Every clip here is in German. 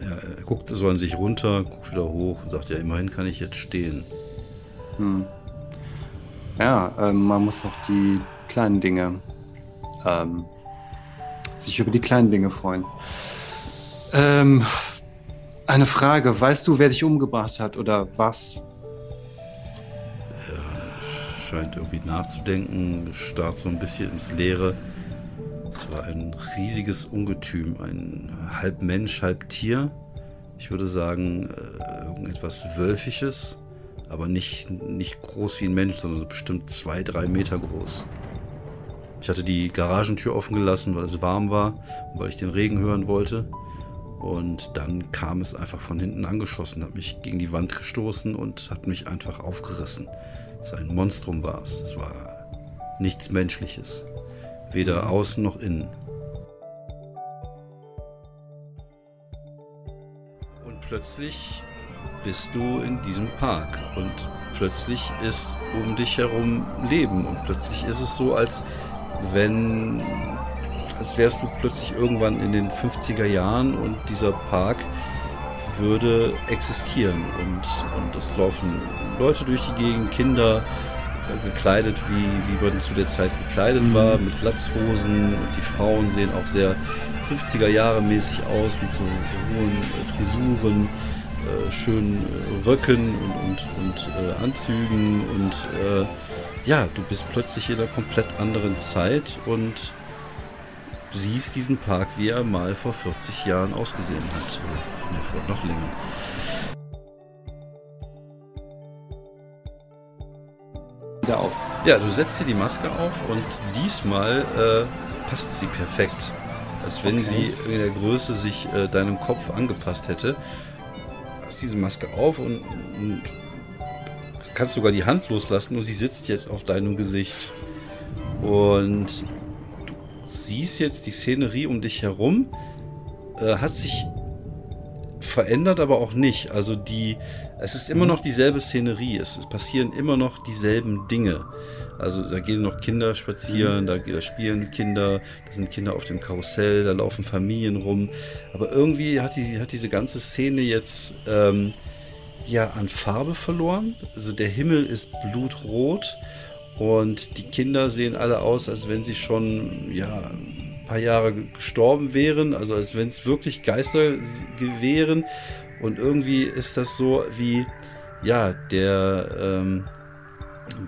Er guckt so an sich runter, guckt wieder hoch und sagt, ja, immerhin kann ich jetzt stehen. Hm. Ja, ähm, man muss auch die kleinen Dinge, ähm, sich über die kleinen Dinge freuen. Ähm, eine Frage, weißt du, wer dich umgebracht hat oder was? Er scheint irgendwie nachzudenken, starrt so ein bisschen ins Leere. Es war ein riesiges Ungetüm, ein halb Mensch, halb Tier. Ich würde sagen, äh, irgendetwas Wölfisches, aber nicht, nicht groß wie ein Mensch, sondern bestimmt zwei, drei Meter groß. Ich hatte die Garagentür offen gelassen, weil es warm war und weil ich den Regen hören wollte. Und dann kam es einfach von hinten angeschossen, hat mich gegen die Wand gestoßen und hat mich einfach aufgerissen. Es ein Monstrum war es. Es war nichts Menschliches. Weder außen noch innen. Und plötzlich bist du in diesem Park und plötzlich ist um dich herum Leben und plötzlich ist es so, als wenn als wärst du plötzlich irgendwann in den 50er Jahren und dieser Park würde existieren und, und es laufen Leute durch die Gegend, Kinder gekleidet, wie, wie man zu der Zeit gekleidet war, mit Latzhosen und die Frauen sehen auch sehr 50er Jahre mäßig aus, mit so, hohen äh, Frisuren, äh, schönen äh, Röcken und, und, und äh, Anzügen und äh, ja, du bist plötzlich in einer komplett anderen Zeit und siehst diesen Park, wie er mal vor 40 Jahren ausgesehen hat. Nee, vor noch länger. Wieder auf. Ja, du setzt dir die Maske auf und diesmal äh, passt sie perfekt. Als wenn Okay. sie in der Größe sich äh, deinem Kopf angepasst hätte. Hast diese Maske auf und, und kannst sogar die Hand loslassen und sie sitzt jetzt auf deinem Gesicht. Und du siehst jetzt die Szenerie um dich herum, äh, hat sich verändert, aber auch nicht. Also die, es ist immer noch dieselbe Szenerie. Es, passieren immer noch dieselben Dinge. Also da gehen noch Kinder spazieren, da, da spielen Kinder, da sind Kinder auf dem Karussell, da laufen Familien rum. Aber irgendwie hat, die, hat diese ganze Szene jetzt ähm, ja an Farbe verloren. Also der Himmel ist blutrot und die Kinder sehen alle aus, als wenn sie schon ja ein paar Jahre gestorben wären, also als wenn es wirklich Geister wären. Und irgendwie ist das so wie ja der ähm,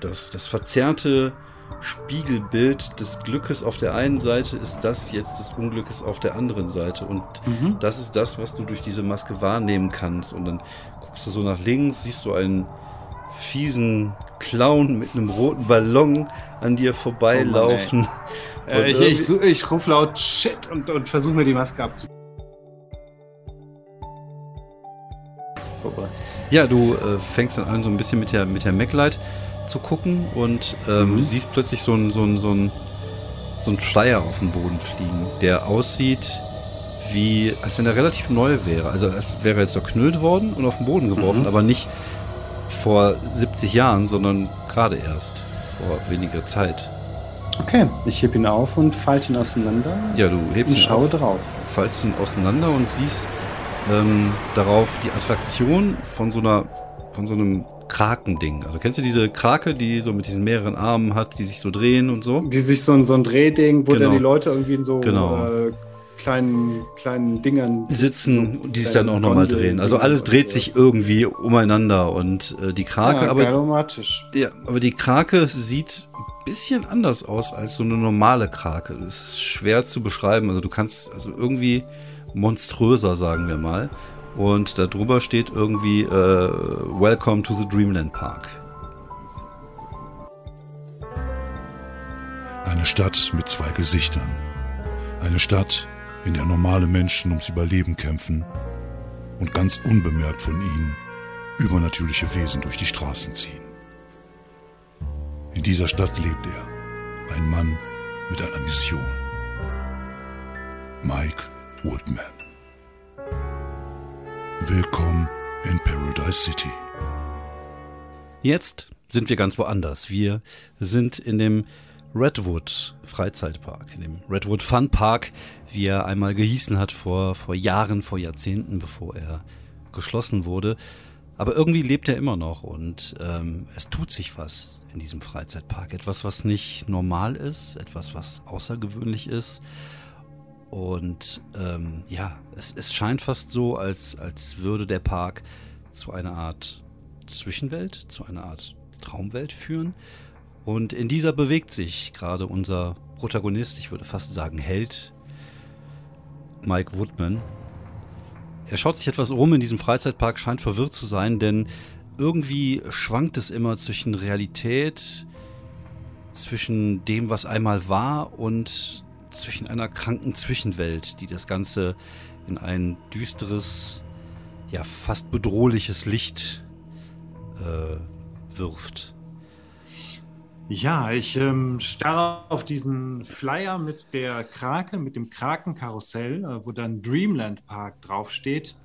das, das verzerrte Spiegelbild des Glückes auf der einen Seite ist das jetzt des Unglückes auf der anderen Seite. Und Mhm. das ist das, was du durch diese Maske wahrnehmen kannst. Und dann guckst du so nach links, siehst du einen fiesen Clown mit einem roten Ballon an dir vorbeilaufen. Äh, Und ich, irgendwie- ich, su- ich rufe laut Shit und, und versuche mir die Maske abzu. Vorbei. Ja, du äh, fängst dann an, so ein bisschen mit der, mit der MacLight zu gucken und ähm, Mhm. siehst plötzlich so ein, so ein, so ein, so ein Flyer auf dem Boden fliegen, der aussieht wie, als wenn er relativ neu wäre. Also als wäre er jetzt zerknüllt worden und auf den Boden geworfen, Mhm. aber nicht vor 70 Jahren, sondern gerade erst vor weniger Zeit. Okay, ich heb ihn auf und falte ihn auseinander Ja, du hebst und ihn schaue auf, drauf. faltest ihn auseinander und siehst ähm, darauf die Attraktion von so einer, von so einem Krakending. Also kennst du diese Krake, die so mit diesen mehreren Armen hat, die sich so drehen und so? Die sich so, ein- so ein Drehding, wo Genau. dann die Leute irgendwie in so Genau. äh, kleinen, kleinen Dingern Sitzen, so die sich dann auch nochmal drehen. Also alles dreht sich irgendwie umeinander und äh, die Krake, ja, aber, ja, aber die Krake sieht ein bisschen anders aus als so eine normale Krake. Das ist schwer zu beschreiben. Also du kannst also irgendwie monströser, sagen wir mal. Und darüber steht irgendwie äh, Welcome to the Dreamland Park. Eine Stadt mit zwei Gesichtern. Eine Stadt, in der normale Menschen ums Überleben kämpfen und ganz unbemerkt von ihnen übernatürliche Wesen durch die Straßen ziehen. In dieser Stadt lebt er, ein Mann mit einer Mission. Mike Woodman. Willkommen in Paradise City. Jetzt sind wir ganz woanders. Wir sind in dem Redwood Freizeitpark, in dem Redwood Fun Park, wie er einmal gehießen hat vor, vor Jahren, vor Jahrzehnten, bevor er geschlossen wurde. Aber irgendwie lebt er immer noch und ähm, es tut sich was in diesem Freizeitpark. Etwas, was nicht normal ist, etwas, was außergewöhnlich ist. Und ähm, ja, es, es scheint fast so, als, als würde der Park zu einer Art Zwischenwelt, zu einer Art Traumwelt führen. Und in dieser bewegt sich gerade unser Protagonist, ich würde fast sagen Held, Mike Woodman. Er schaut sich etwas um in diesem Freizeitpark, scheint verwirrt zu sein, denn irgendwie schwankt es immer zwischen Realität, zwischen dem, was einmal war und zwischen einer kranken Zwischenwelt, die das Ganze in ein düsteres, ja fast bedrohliches Licht äh, wirft. Ja, ich ähm, starre auf diesen Flyer mit der Krake, mit dem Krakenkarussell, äh, wo dann Dreamland Park draufsteht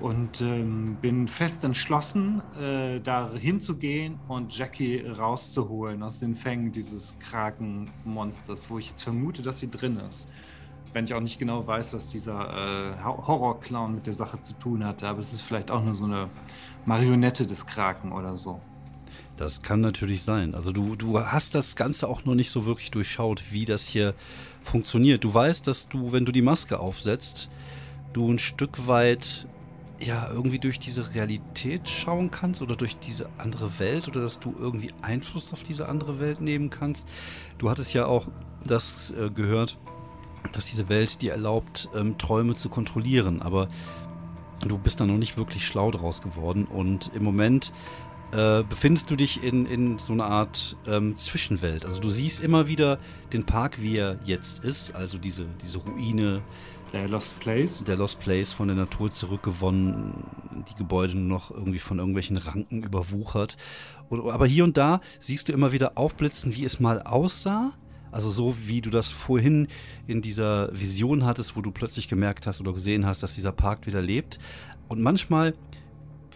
und ähm, bin fest entschlossen, äh, da hinzugehen und Jackie rauszuholen aus den Fängen dieses Krakenmonsters, wo ich jetzt vermute, dass sie drin ist. Wenn ich auch nicht genau weiß, was dieser äh, Horrorclown mit der Sache zu tun hatte, aber es ist vielleicht auch nur so eine Marionette des Kraken oder so. Das kann natürlich sein. Also du, du hast das Ganze auch noch nicht so wirklich durchschaut, wie das hier funktioniert. Du weißt, dass du, wenn du die Maske aufsetzt, du ein Stück weit ja irgendwie durch diese Realität schauen kannst oder durch diese andere Welt oder dass du irgendwie Einfluss auf diese andere Welt nehmen kannst. Du hattest ja auch das äh, gehört, dass diese Welt dir erlaubt, ähm, Träume zu kontrollieren, aber du bist da noch nicht wirklich schlau draus geworden und im Moment äh, befindest du dich in, in so einer Art ähm, Zwischenwelt. Also du siehst immer wieder den Park, wie er jetzt ist, also diese, diese Ruine, der Lost Place? Der Lost Place von der Natur zurückgewonnen, die Gebäude nur noch irgendwie von irgendwelchen Ranken überwuchert. aber hier und da siehst du immer wieder aufblitzen, wie es mal aussah. Also so wie du das vorhin in dieser Vision hattest, wo du plötzlich gemerkt hast oder gesehen hast, dass dieser Park wieder lebt. Und manchmal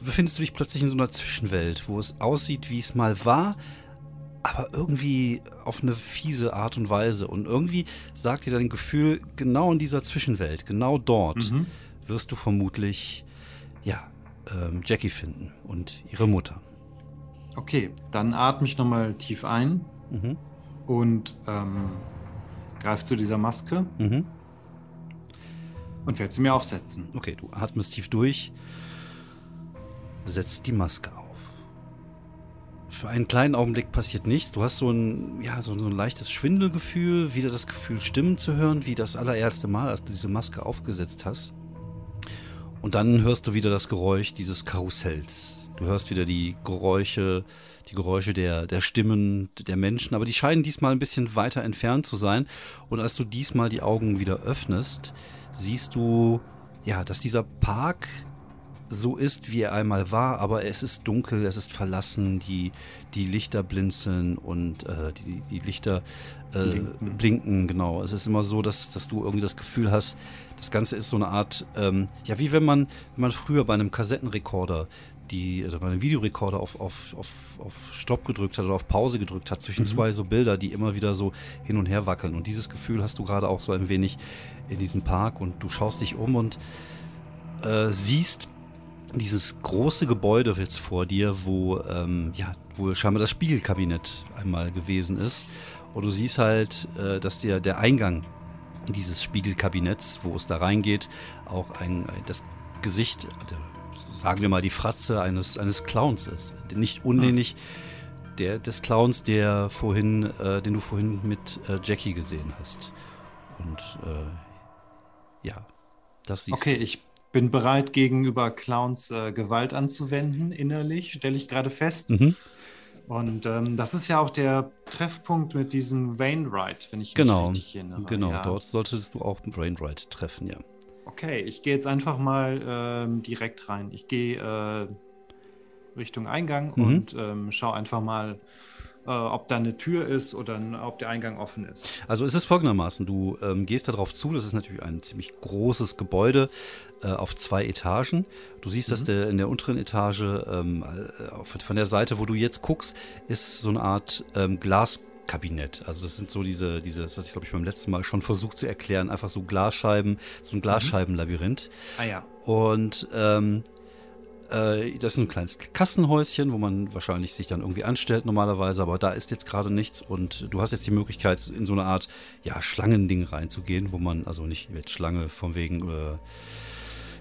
befindest du dich plötzlich in so einer Zwischenwelt, wo es aussieht, wie es mal war, aber irgendwie auf eine fiese Art und Weise. Und irgendwie sagt dir dein Gefühl, genau in dieser Zwischenwelt, genau dort, mhm. wirst du vermutlich, ja, ähm, Jackie finden und ihre Mutter. Okay, dann atme ich nochmal tief ein mhm. und ähm, greife zu dieser Maske mhm. und werde sie mir aufsetzen. Okay, du atmest tief durch, setzt die Maske auf für einen kleinen Augenblick passiert nichts. Du hast so ein, ja, so, so, ein leichtes Schwindelgefühl, wieder das Gefühl, Stimmen zu hören, wie das allererste Mal, als du diese Maske aufgesetzt hast. Und dann hörst du wieder das Geräusch dieses Karussells. Du hörst wieder die Geräusche, die Geräusche der, der Stimmen der Menschen, aber die scheinen diesmal ein bisschen weiter entfernt zu sein. Und als du diesmal die Augen wieder öffnest, siehst du, ja, dass dieser Park so ist, wie er einmal war, aber es ist dunkel, es ist verlassen, die, die Lichter blinzeln und äh, die, die Lichter äh, blinken. blinken. genau. Es ist immer so, dass, dass du irgendwie das Gefühl hast, das Ganze ist so eine Art, ähm, ja, wie wenn man, wenn man früher bei einem Kassettenrekorder die, oder bei einem Videorekorder auf, auf, auf, auf Stopp gedrückt hat oder auf Pause gedrückt hat, zwischen mhm. zwei so Bilder, die immer wieder so hin und her wackeln. Und dieses Gefühl hast du gerade auch so ein wenig in diesem Park und du schaust dich um und äh, siehst dieses große Gebäude jetzt vor dir, wo, ähm, ja, wo scheinbar das Spiegelkabinett einmal gewesen ist. Und du siehst halt, äh, dass der, der Eingang dieses Spiegelkabinetts, wo es da reingeht, auch ein, das Gesicht, sagen wir mal die Fratze eines, eines Clowns ist. Nicht unähnlich der, des Clowns, der vorhin, äh, den du vorhin mit äh, Jackie gesehen hast. Und äh, ja, das siehst okay, du. Okay, ich bin bereit, gegenüber Clowns äh, Gewalt anzuwenden, innerlich, stelle ich gerade fest. Mhm. Und ähm, das ist ja auch der Treffpunkt mit diesem Wainwright, wenn ich genau, mich richtig erinnere. Genau, ja. dort solltest du auch Wainwright treffen, ja. Okay, ich gehe jetzt einfach mal ähm, direkt rein. Ich gehe äh, Richtung Eingang mhm. und ähm, schaue einfach mal, äh, ob da eine Tür ist oder ob der Eingang offen ist. Also es ist folgendermaßen, du ähm, gehst darauf zu, das ist natürlich ein ziemlich großes Gebäude äh, auf zwei Etagen. Du siehst, mhm. dass der in der unteren Etage, ähm, äh, von der Seite, wo du jetzt guckst, ist so eine Art ähm, Glas Kabinett. Also das sind so diese, diese, das hatte ich glaube ich beim letzten Mal schon versucht zu erklären, einfach so Glasscheiben, so ein Glasscheibenlabyrinth. Ah ja. Und ähm, äh, das ist ein kleines Kassenhäuschen, wo man wahrscheinlich sich dann irgendwie anstellt normalerweise, aber da ist jetzt gerade nichts und du hast jetzt die Möglichkeit, in so eine Art ja, Schlangending reinzugehen, wo man, also nicht jetzt Schlange von wegen äh,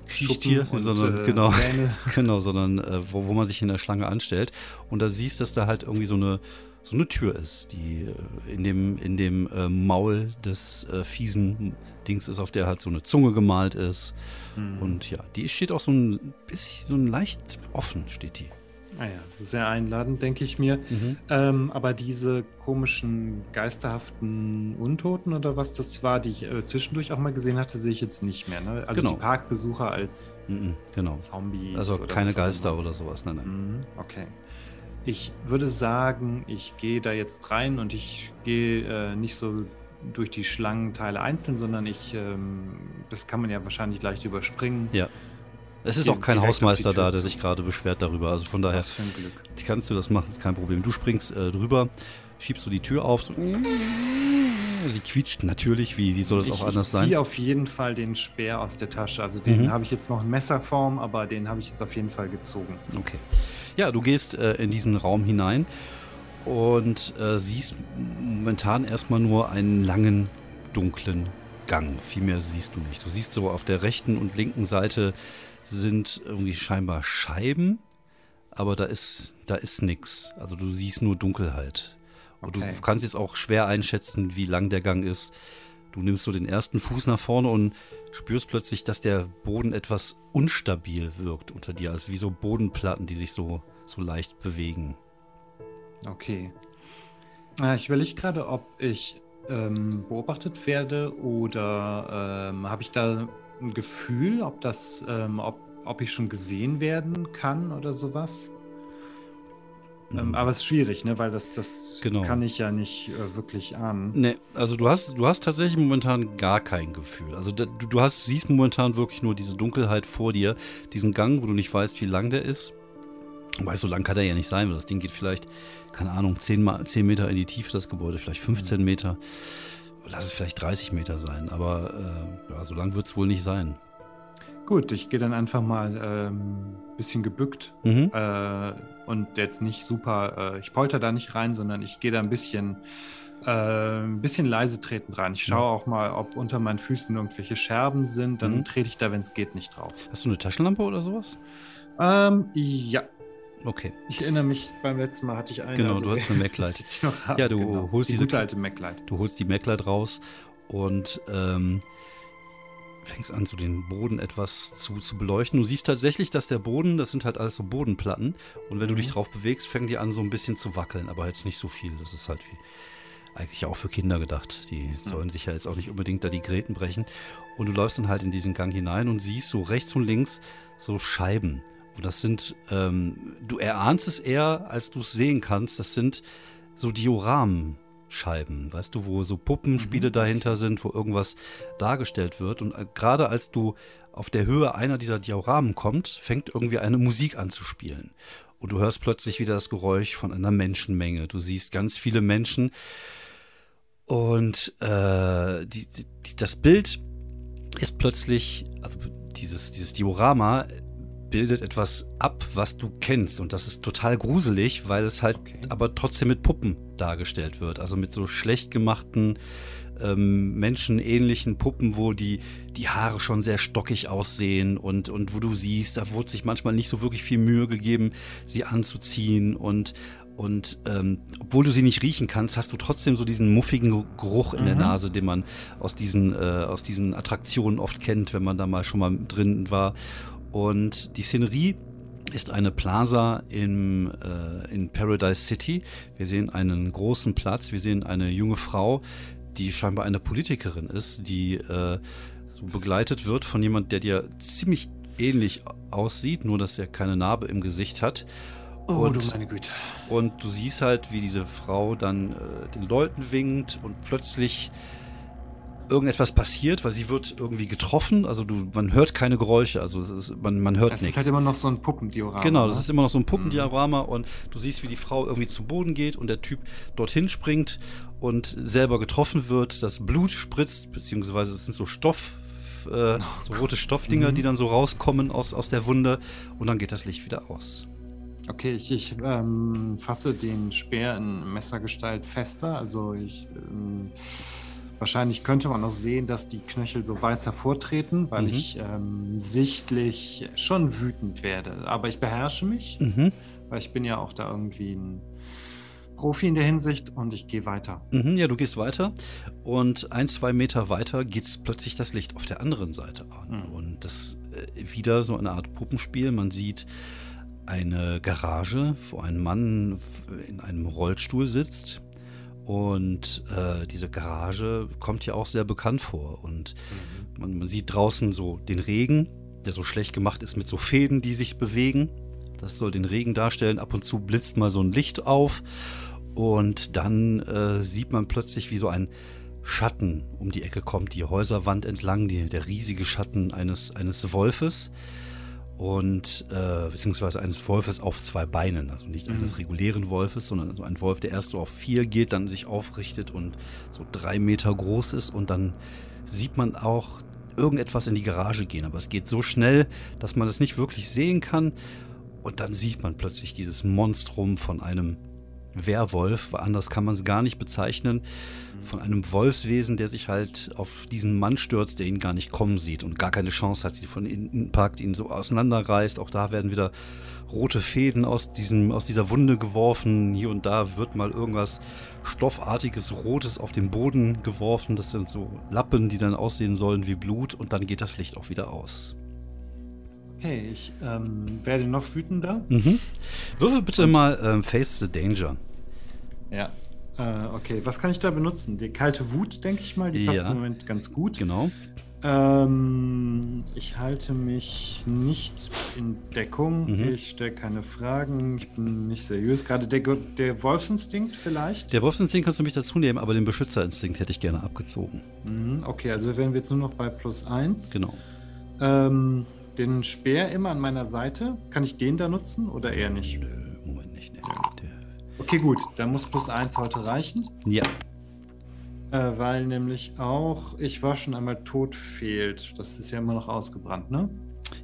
Kriechtier, Schuppen und, sondern äh, genau, genau, sondern äh, wo, wo man sich in der Schlange anstellt und da siehst, dass da halt irgendwie so eine so eine Tür ist, die äh, in dem in dem äh, Maul des äh, fiesen Dings ist, auf der halt so eine Zunge gemalt ist Hm. und ja, die steht auch so ein bisschen so ein leicht offen steht die. Ah ja, sehr einladend, denke ich mir. Ähm, aber diese komischen, geisterhaften Untoten oder was das war, die ich äh, zwischendurch auch mal gesehen hatte, sehe ich jetzt nicht mehr. Ne? Also Genau. die Parkbesucher als Mhm, genau. Zombies. Also oder keine Geister oder sowas, nein, nein. Mhm, okay. Ich würde sagen, ich gehe da jetzt rein und ich gehe äh, nicht so durch die Schlangenteile einzeln, sondern ich, ähm, das kann man ja wahrscheinlich leicht überspringen. Ja. Es ist auch kein Hausmeister da, der sich gerade beschwert darüber. Also von daher Was für ein Glück. kannst du das machen, ist kein Problem. Du springst äh, drüber, schiebst du die Tür auf. So. Sie quietscht natürlich, wie, wie soll das ich, auch anders ich ziehe sein? auf jeden Fall den Speer aus der Tasche. Also den Mhm. habe ich jetzt noch in Messerform, aber den habe ich jetzt auf jeden Fall gezogen. Okay. Ja, du gehst äh, in diesen Raum hinein und äh, siehst momentan erstmal nur einen langen, dunklen Gang. Viel mehr siehst du nicht. Du siehst so auf der rechten und linken Seite sind irgendwie scheinbar Scheiben, aber da ist, da ist nix. Also du siehst nur Dunkelheit. Und Okay. du kannst jetzt auch schwer einschätzen, wie lang der Gang ist. Du nimmst so den ersten Fuß nach vorne und spürst plötzlich, dass der Boden etwas unstabil wirkt unter dir. Also wie so Bodenplatten, die sich so, so leicht bewegen. Okay. Ah, ich überlege gerade, ob ich ähm, beobachtet werde oder ähm, habe ich da ein Gefühl, ob das, ähm, ob, ob ich schon gesehen werden kann oder sowas. Ähm, aber es ist schwierig, ne? Weil das, das Genau. kann ich ja nicht äh, wirklich ahnen. Ne, also du hast, du hast tatsächlich momentan gar kein Gefühl. Also du, du hast, siehst momentan wirklich nur diese Dunkelheit vor dir, diesen Gang, wo du nicht weißt, wie lang der ist. Wobei, so lang kann der ja nicht sein, weil das Ding geht vielleicht, keine Ahnung, 10, mal, 10 Meter in die Tiefe, das Gebäude, vielleicht 15 Meter. Lass es vielleicht 30 Meter sein, aber äh, ja, so lang wird es wohl nicht sein. Gut, ich gehe dann einfach mal ein ähm, bisschen gebückt Mhm. äh, und jetzt nicht super, äh, ich polter da nicht rein, sondern ich gehe da ein bisschen, äh, ein bisschen leise tretend rein. Ich schaue auch mal, ob unter meinen Füßen irgendwelche Scherben sind, dann Mhm. trete ich da, wenn es geht, nicht drauf. Hast du eine Taschenlampe oder sowas? Ähm, ja, Okay. ich erinnere mich, beim letzten Mal hatte ich eine. Genau, du hast eine MacLight. Ja, du genau. holst die diese gute alte MacLight. Du holst die MacLight raus und ähm, fängst an, so den Boden etwas zu, zu beleuchten. Du siehst tatsächlich, dass der Boden, das sind halt alles so Bodenplatten. Und wenn du dich drauf bewegst, fängt die an, so ein bisschen zu wackeln, aber jetzt nicht so viel. Das ist halt wie eigentlich auch für Kinder gedacht. Die sollen sich ja jetzt auch nicht unbedingt da die Gräten brechen. Und du läufst dann halt in diesen Gang hinein und siehst so rechts und links so Scheiben. Und das sind, ähm, du erahnst es eher, als du es sehen kannst. Das sind so Dioramen-Scheiben, weißt du, wo so Puppenspiele dahinter sind, wo irgendwas dargestellt wird. Und äh, gerade als du auf der Höhe einer dieser Dioramen kommst, fängt irgendwie eine Musik an zu spielen. Und du hörst plötzlich wieder das Geräusch von einer Menschenmenge. Du siehst ganz viele Menschen. Und äh, die, die, das Bild ist plötzlich, also dieses, dieses Diorama bildet etwas ab, was du kennst. Und das ist total gruselig, weil es halt Okay. aber trotzdem mit Puppen dargestellt wird. Also mit so schlecht gemachten, ähm, menschenähnlichen Puppen, wo die, die Haare schon sehr stockig aussehen und, und wo du siehst, da wurde sich manchmal nicht so wirklich viel Mühe gegeben, sie anzuziehen und und ähm, obwohl du sie nicht riechen kannst, hast du trotzdem so diesen muffigen Geruch in der Mhm. Nase, den man aus diesen, äh, aus diesen Attraktionen oft kennt, wenn man da mal schon mal drin war. Und die Szenerie ist eine Plaza im, äh, in Paradise City. Wir sehen einen großen Platz, wir sehen eine junge Frau, die scheinbar eine Politikerin ist, die äh, so begleitet wird von jemand, der dir ziemlich ähnlich aussieht, nur dass er keine Narbe im Gesicht hat. Oh, Und- du meine Güte. Und du siehst halt, wie diese Frau dann äh, den Leuten winkt und plötzlich irgendetwas passiert, weil sie wird irgendwie getroffen. Also du, man hört keine Geräusche, also ist, man, man hört Das nichts. ist halt immer noch so ein Puppendiorama. Genau, das ne? ist immer noch so ein Puppendiorama und du siehst, wie die Frau irgendwie zu Boden geht und der Typ dorthin springt und selber getroffen wird. Das Blut spritzt, beziehungsweise es sind so Stoff, äh, so rote Stoffdinger, die dann so rauskommen aus, aus der Wunde und dann geht das Licht wieder aus. Okay, ich, ich ähm, fasse den Speer in Messergestalt fester. Also ich ähm, wahrscheinlich könnte man auch sehen, dass die Knöchel so weiß hervortreten, weil Mhm. ich ähm, sichtlich schon wütend werde. Aber ich beherrsche mich, Mhm. weil ich bin ja auch da irgendwie ein Profi in der Hinsicht und ich gehe weiter. Mhm, ja, du gehst weiter und ein, zwei Meter weiter geht plötzlich das Licht auf der anderen Seite an. Mhm. Und das äh, wieder so eine Art Puppenspiel. Man sieht eine Garage, wo ein Mann in einem Rollstuhl sitzt. Und äh, diese Garage kommt ja auch sehr bekannt vor. Und man, man sieht draußen so den Regen, der so schlecht gemacht ist mit so Fäden, die sich bewegen. Das soll den Regen darstellen. Ab und zu blitzt mal so ein Licht auf. Und dann äh, sieht man plötzlich, wie so ein Schatten um die Ecke kommt, die Häuserwand entlang, die, der riesige Schatten eines, eines Wolfes. Und äh, beziehungsweise eines Wolfes auf zwei Beinen, also nicht eines regulären Wolfes, sondern so ein Wolf, der erst so auf vier geht, dann sich aufrichtet und so drei Meter groß ist. Und dann sieht man auch irgendetwas in die Garage gehen, aber es geht so schnell, dass man es nicht wirklich sehen kann. Und dann sieht man plötzlich dieses Monstrum von einem Werwolf, anders kann man es gar nicht bezeichnen, von einem Wolfswesen, der sich halt auf diesen Mann stürzt, der ihn gar nicht kommen sieht und gar keine Chance hat, sie von innen packt, ihn so auseinanderreißt. Auch da werden wieder rote Fäden aus, diesem, aus dieser Wunde geworfen. Hier und da wird mal irgendwas Stoffartiges, Rotes auf den Boden geworfen. Das sind so Lappen, die dann aussehen sollen wie Blut und dann geht das Licht auch wieder aus. Okay, ich ähm, werde noch wütender. Mhm. Würfel bitte mal ähm, Face the Danger. Ja. Äh, okay, was kann ich da benutzen? Die kalte Wut, denke ich mal, die passt Ja. im Moment ganz gut. Genau. Ähm, ich halte mich nicht in Deckung. Mhm. Ich stelle keine Fragen. Ich bin nicht seriös. Gerade der, der Wolfsinstinkt vielleicht. Der Wolfsinstinkt kannst du mich dazu nehmen, aber den Beschützerinstinkt hätte ich gerne abgezogen. Mhm, okay, also wären wir jetzt nur noch bei plus eins. Genau. Ähm, den Speer immer an meiner Seite. Kann ich den da nutzen oder eher nicht? Nö, Moment nicht. Nee. Der, Okay, gut. Dann muss plus eins heute reichen. ja, Äh, weil nämlich auch ich war schon einmal tot fehlt. Das ist ja immer noch ausgebrannt, ne?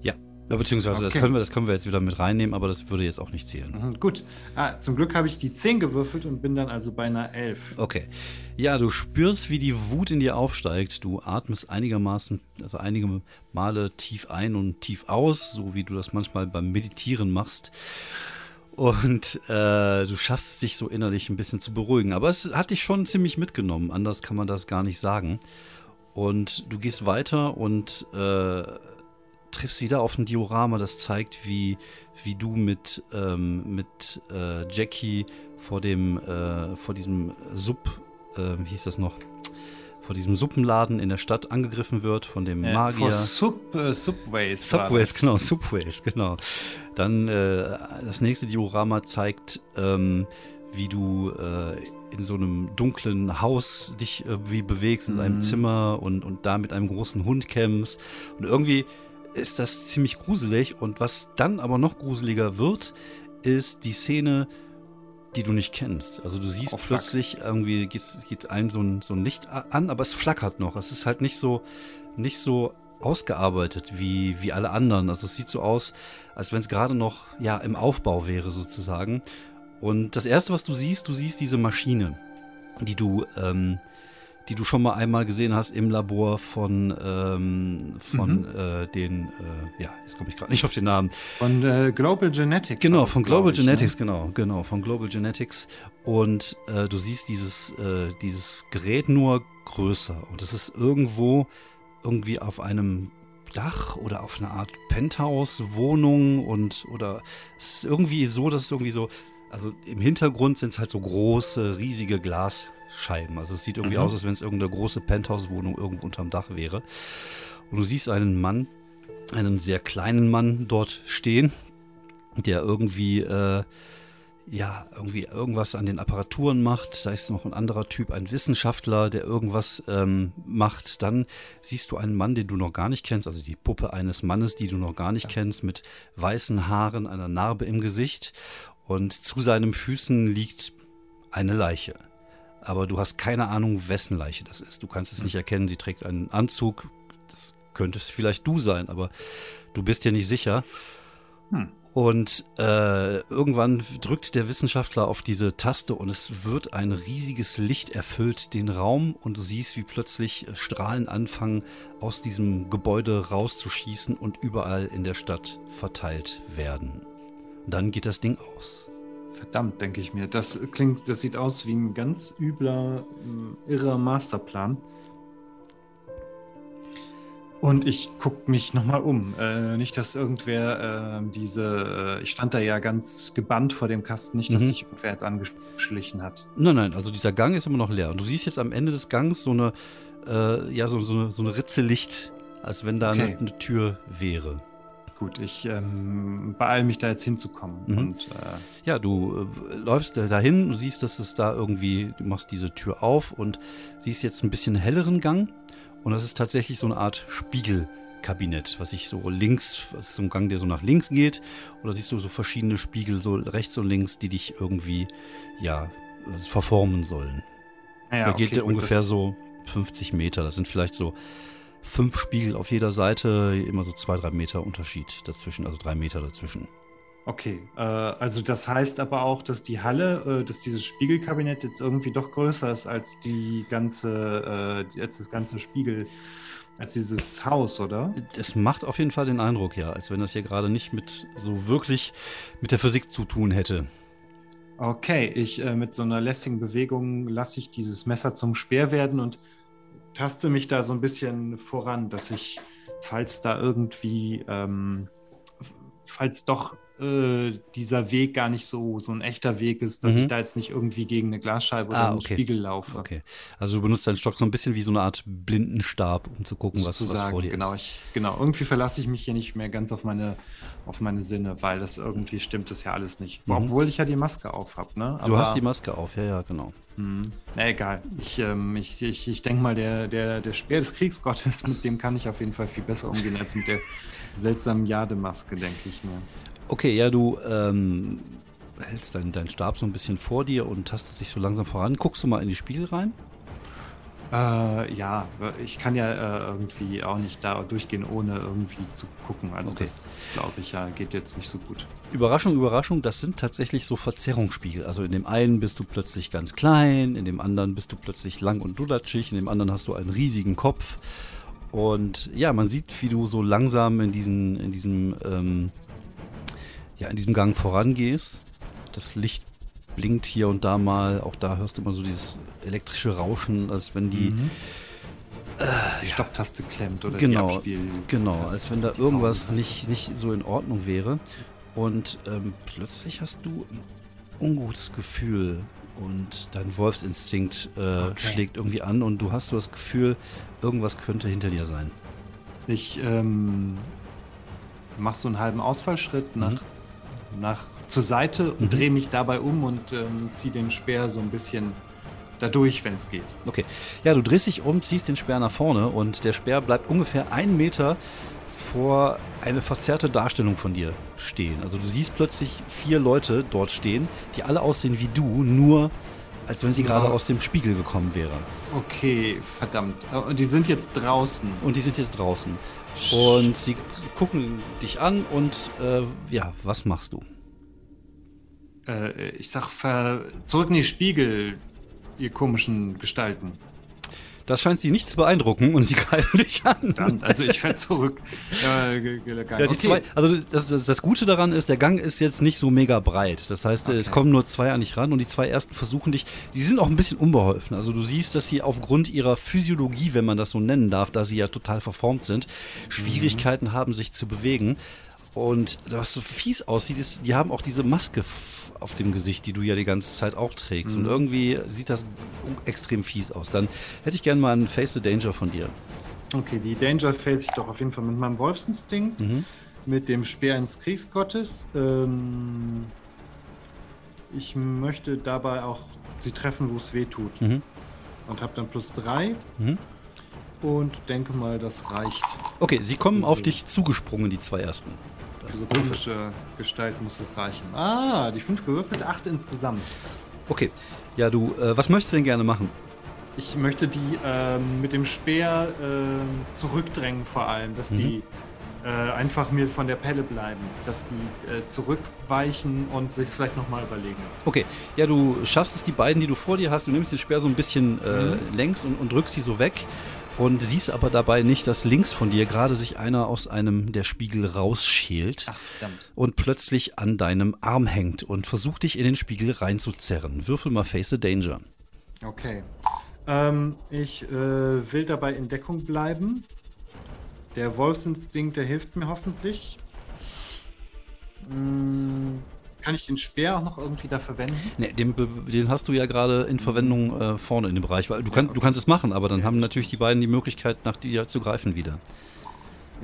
ja. Beziehungsweise das, Okay. können wir, das können wir jetzt wieder mit reinnehmen, aber das würde jetzt auch nicht zählen. Mhm, gut. Ah, zum Glück habe ich die 10 gewürfelt und bin dann also bei einer 11. Okay. Ja, du spürst, wie die Wut in dir aufsteigt. Du atmest einigermaßen, also einige Male tief ein und tief aus, so wie du das manchmal beim Meditieren machst. Und äh, du schaffst es dich so innerlich ein bisschen zu beruhigen. Aber es hat dich schon ziemlich mitgenommen. Anders kann man das gar nicht sagen. Und du gehst weiter und äh, triffst wieder auf ein Diorama, das zeigt, wie, wie du mit, ähm, mit äh, Jackie vor dem, äh, vor diesem Sub, äh, wie hieß das noch, vor diesem Suppenladen in der Stadt angegriffen wird von dem Äh, Magier. vor Sub, äh, Subways. Subways, genau, Subways, genau. Dann äh, das nächste Diorama zeigt, ähm, wie du äh, in so einem dunklen Haus dich irgendwie bewegst, in einem Mhm. Zimmer und, und da mit einem großen Hund kämpfst. Und irgendwie ist das ziemlich gruselig. Und was dann aber noch gruseliger wird, ist die Szene, die du nicht kennst. Also du siehst Oh, fuck. plötzlich irgendwie geht, geht ein so ein, so ein Licht an, aber es flackert noch. Es ist halt nicht so, nicht so ausgearbeitet wie, wie alle anderen. Also es sieht so aus, als wenn es gerade noch ja, im Aufbau wäre sozusagen. Und das Erste, was du siehst, du siehst diese Maschine, die du, ähm, die du schon mal einmal gesehen hast im Labor von, ähm, von Mhm. äh, den, äh, ja, jetzt komme ich gerade nicht auf den Namen, Von äh, Global Genetics. Genau, von Global ich, ne? Genetics, genau, genau, von Global Genetics. Und äh, du siehst dieses, äh, dieses Gerät nur größer. Und es ist irgendwo irgendwie auf einem Dach oder auf einer Art Penthouse-Wohnung und oder es ist irgendwie so, dass es irgendwie so, also im Hintergrund sind es halt so große, riesige Glasscheiben. Also es sieht irgendwie Mhm. aus, als wenn es irgendeine große Penthouse-Wohnung irgendwo unterm Dach wäre. Und du siehst einen Mann, einen sehr kleinen Mann dort stehen, der irgendwie, äh, ja, irgendwie irgendwas an den Apparaturen macht. Da ist noch ein anderer Typ, ein Wissenschaftler, der irgendwas ähm, macht. Dann siehst du einen Mann, den du noch gar nicht kennst, also die Puppe eines Mannes, die du noch gar nicht ja. kennst, mit weißen Haaren, einer Narbe im Gesicht. Und zu seinen Füßen liegt eine Leiche. Aber du hast keine Ahnung, wessen Leiche das ist. Du kannst es nicht erkennen. Sie trägt einen Anzug. Das könnte es vielleicht du sein, aber du bist dir nicht sicher. Hm. Und äh, irgendwann drückt der Wissenschaftler auf diese Taste und es wird ein riesiges Licht erfüllt den Raum und du siehst, wie plötzlich Strahlen anfangen, aus diesem Gebäude rauszuschießen und überall in der Stadt verteilt werden. Und dann geht das Ding aus. Verdammt, denke ich mir. Das klingt, das sieht aus wie ein ganz übler, irrer Masterplan. Und ich gucke mich nochmal um. Äh, nicht, dass irgendwer äh, diese. Äh, ich stand da ja ganz gebannt vor dem Kasten, nicht, dass mhm. sich irgendwer jetzt angeschlichen hat. Nein, nein, also dieser Gang ist immer noch leer. Und du siehst jetzt am Ende des Gangs so eine, äh, ja, so, so, eine, so eine Ritze Licht, als wenn da okay. eine, eine, Tür wäre. Gut, ich ähm, beeile mich da jetzt hinzukommen. Mhm. Und, äh, ja, du äh, läufst dahin, du siehst, dass es da irgendwie, du machst diese Tür auf und siehst jetzt ein bisschen helleren Gang und das ist tatsächlich so eine Art Spiegelkabinett, was sich so links, was ist so ein Gang, der so nach links geht. Und da siehst du so verschiedene Spiegel, so rechts und links, die dich irgendwie, ja, verformen sollen. Ja, da geht okay, der ungefähr so 50 Meter. Das sind vielleicht so fünf Spiegel auf jeder Seite, immer so zwei, drei Meter Unterschied dazwischen, also drei Meter dazwischen. Okay, äh, also das heißt aber auch, dass die Halle, äh, dass dieses Spiegelkabinett jetzt irgendwie doch größer ist als die ganze, äh, als das ganze Spiegel, als dieses Haus, oder? Das macht auf jeden Fall den Eindruck, ja, als wenn das hier gerade nicht mit so wirklich mit der Physik zu tun hätte. Okay, ich äh, mit so einer lässigen Bewegung lasse ich dieses Messer zum Speer werden und taste mich da so ein bisschen voran, dass ich, falls da irgendwie, ähm, falls doch äh, dieser Weg gar nicht so, so ein echter Weg ist, dass mhm. ich da jetzt nicht irgendwie gegen eine Glasscheibe oder ah, einen Spiegel laufe. Okay. Also du benutzt deinen Stock so ein bisschen wie so eine Art Blindenstab, um zu gucken, was, was vor dir genau, ist. Ich, genau, irgendwie verlasse ich mich hier nicht mehr ganz auf meine, auf meine Sinne, weil das irgendwie stimmt das ja alles nicht. Mhm. Obwohl ich ja die Maske auf habe, ne? Aber, du hast die Maske auf, ja, ja, genau. Hm. Na egal. Ich, ähm, ich, ich, ich denke mal, der, der, der Speer des Kriegsgottes, mit dem kann ich auf jeden Fall viel besser umgehen als mit der seltsamen Jademaske, denke ich mir. Okay, ja, du ähm, hältst deinen dein Stab so ein bisschen vor dir und tastet dich so langsam voran. Guckst du mal in die Spiegel rein? Äh, ja, ich kann ja äh, irgendwie auch nicht da durchgehen, ohne irgendwie zu gucken. Also okay. das, glaube ich, ja, geht jetzt nicht so gut. Überraschung, Überraschung, das sind tatsächlich so Verzerrungsspiegel. Also in dem einen bist du plötzlich ganz klein, in dem anderen bist du plötzlich lang und duddatschig, in dem anderen hast du einen riesigen Kopf. Und ja, man sieht, wie du so langsam in diesen, in diesem ähm, ja, in diesem Gang vorangehst. Das Licht blinkt hier und da mal. Auch da hörst du immer so dieses elektrische Rauschen, als wenn die. Mhm. Äh, die Stopptaste klemmt oder genau, die Genau, als wenn da irgendwas nicht, nicht so in Ordnung wäre. Und ähm, plötzlich hast du ein ungutes Gefühl und dein Wolfsinstinkt äh, okay. schlägt irgendwie an und du hast so das Gefühl, irgendwas könnte hinter dir sein. Ich ähm, mach so einen halben Ausfallschritt nach mhm nach zur Seite und mhm. drehe mich dabei um und ähm, ziehe den Speer so ein bisschen dadurch, wenn es geht. Okay. Ja, du drehst dich um, ziehst den Speer nach vorne und der Speer bleibt ungefähr einen Meter vor eine verzerrte Darstellung von dir stehen. Also du siehst plötzlich vier Leute dort stehen, die alle aussehen wie du, nur als wenn sie gerade aus dem Spiegel gekommen wären. Okay, verdammt. Und die sind jetzt draußen. Und die sind jetzt draußen. Und sie gucken dich an und äh, ja, was machst du? Äh, ich sag, zurück in die Spiegel, ihr komischen Gestalten. Das scheint sie nicht zu beeindrucken und sie greifen dich an. Verdammt, also ich fäll zurück. Äh, ja, die zwei, also das, das, das, Gute daran ist, der Gang ist jetzt nicht so mega breit. Das heißt, okay. es kommen nur zwei an dich ran und die zwei ersten versuchen dich, die sind auch ein bisschen unbeholfen. Also du siehst, dass sie aufgrund ihrer Physiologie, wenn man das so nennen darf, da sie ja total verformt sind, Schwierigkeiten mhm. haben, sich zu bewegen. Und was so fies aussieht, ist, die haben auch diese Maske auf dem Gesicht, die du ja die ganze Zeit auch trägst. Mhm. Und irgendwie sieht das extrem fies aus. Dann hätte ich gerne mal einen Face the Danger von dir. Okay, die Danger face ich doch auf jeden Fall mit meinem Wolfsinstinkt, mhm. mit dem Speer ins Kriegsgottes. Ähm, ich möchte dabei auch sie treffen, wo es weh tut. Mhm. Und habe dann plus drei Mhm. und denke mal, das reicht. Okay, sie kommen So. auf dich zugesprungen, die zwei ersten. Für so komische Gestalt muss es reichen. Ah, die fünf gewürfelt, acht insgesamt. Okay, ja, du, äh, was möchtest du denn gerne machen? Ich möchte die ähm, mit dem Speer ähm, zurückdrängen, vor allem, dass Mhm. die äh, einfach mir von der Pelle bleiben, dass die äh, zurückweichen und sich vielleicht nochmal überlegen. Okay, ja, du schaffst es, die beiden, die du vor dir hast, du nimmst den Speer so ein bisschen äh, längs und, und drückst sie so weg und siehst aber dabei nicht, dass links von dir gerade sich einer aus einem der Spiegel rausschält Ach, verdammt. und plötzlich an deinem Arm hängt und versucht dich in den Spiegel reinzuzerren. Würfel mal Face the Danger. Okay. Ähm, ich äh, will dabei in Deckung bleiben. Der Wolfsinstinkt, der hilft mir hoffentlich. Mm, kann ich den Speer auch noch irgendwie da verwenden? Ne, den, den hast du ja gerade in Verwendung äh, vorne in dem Bereich, weil du, kann, du kannst es machen, aber dann haben natürlich die beiden die Möglichkeit, nach dir zu greifen wieder.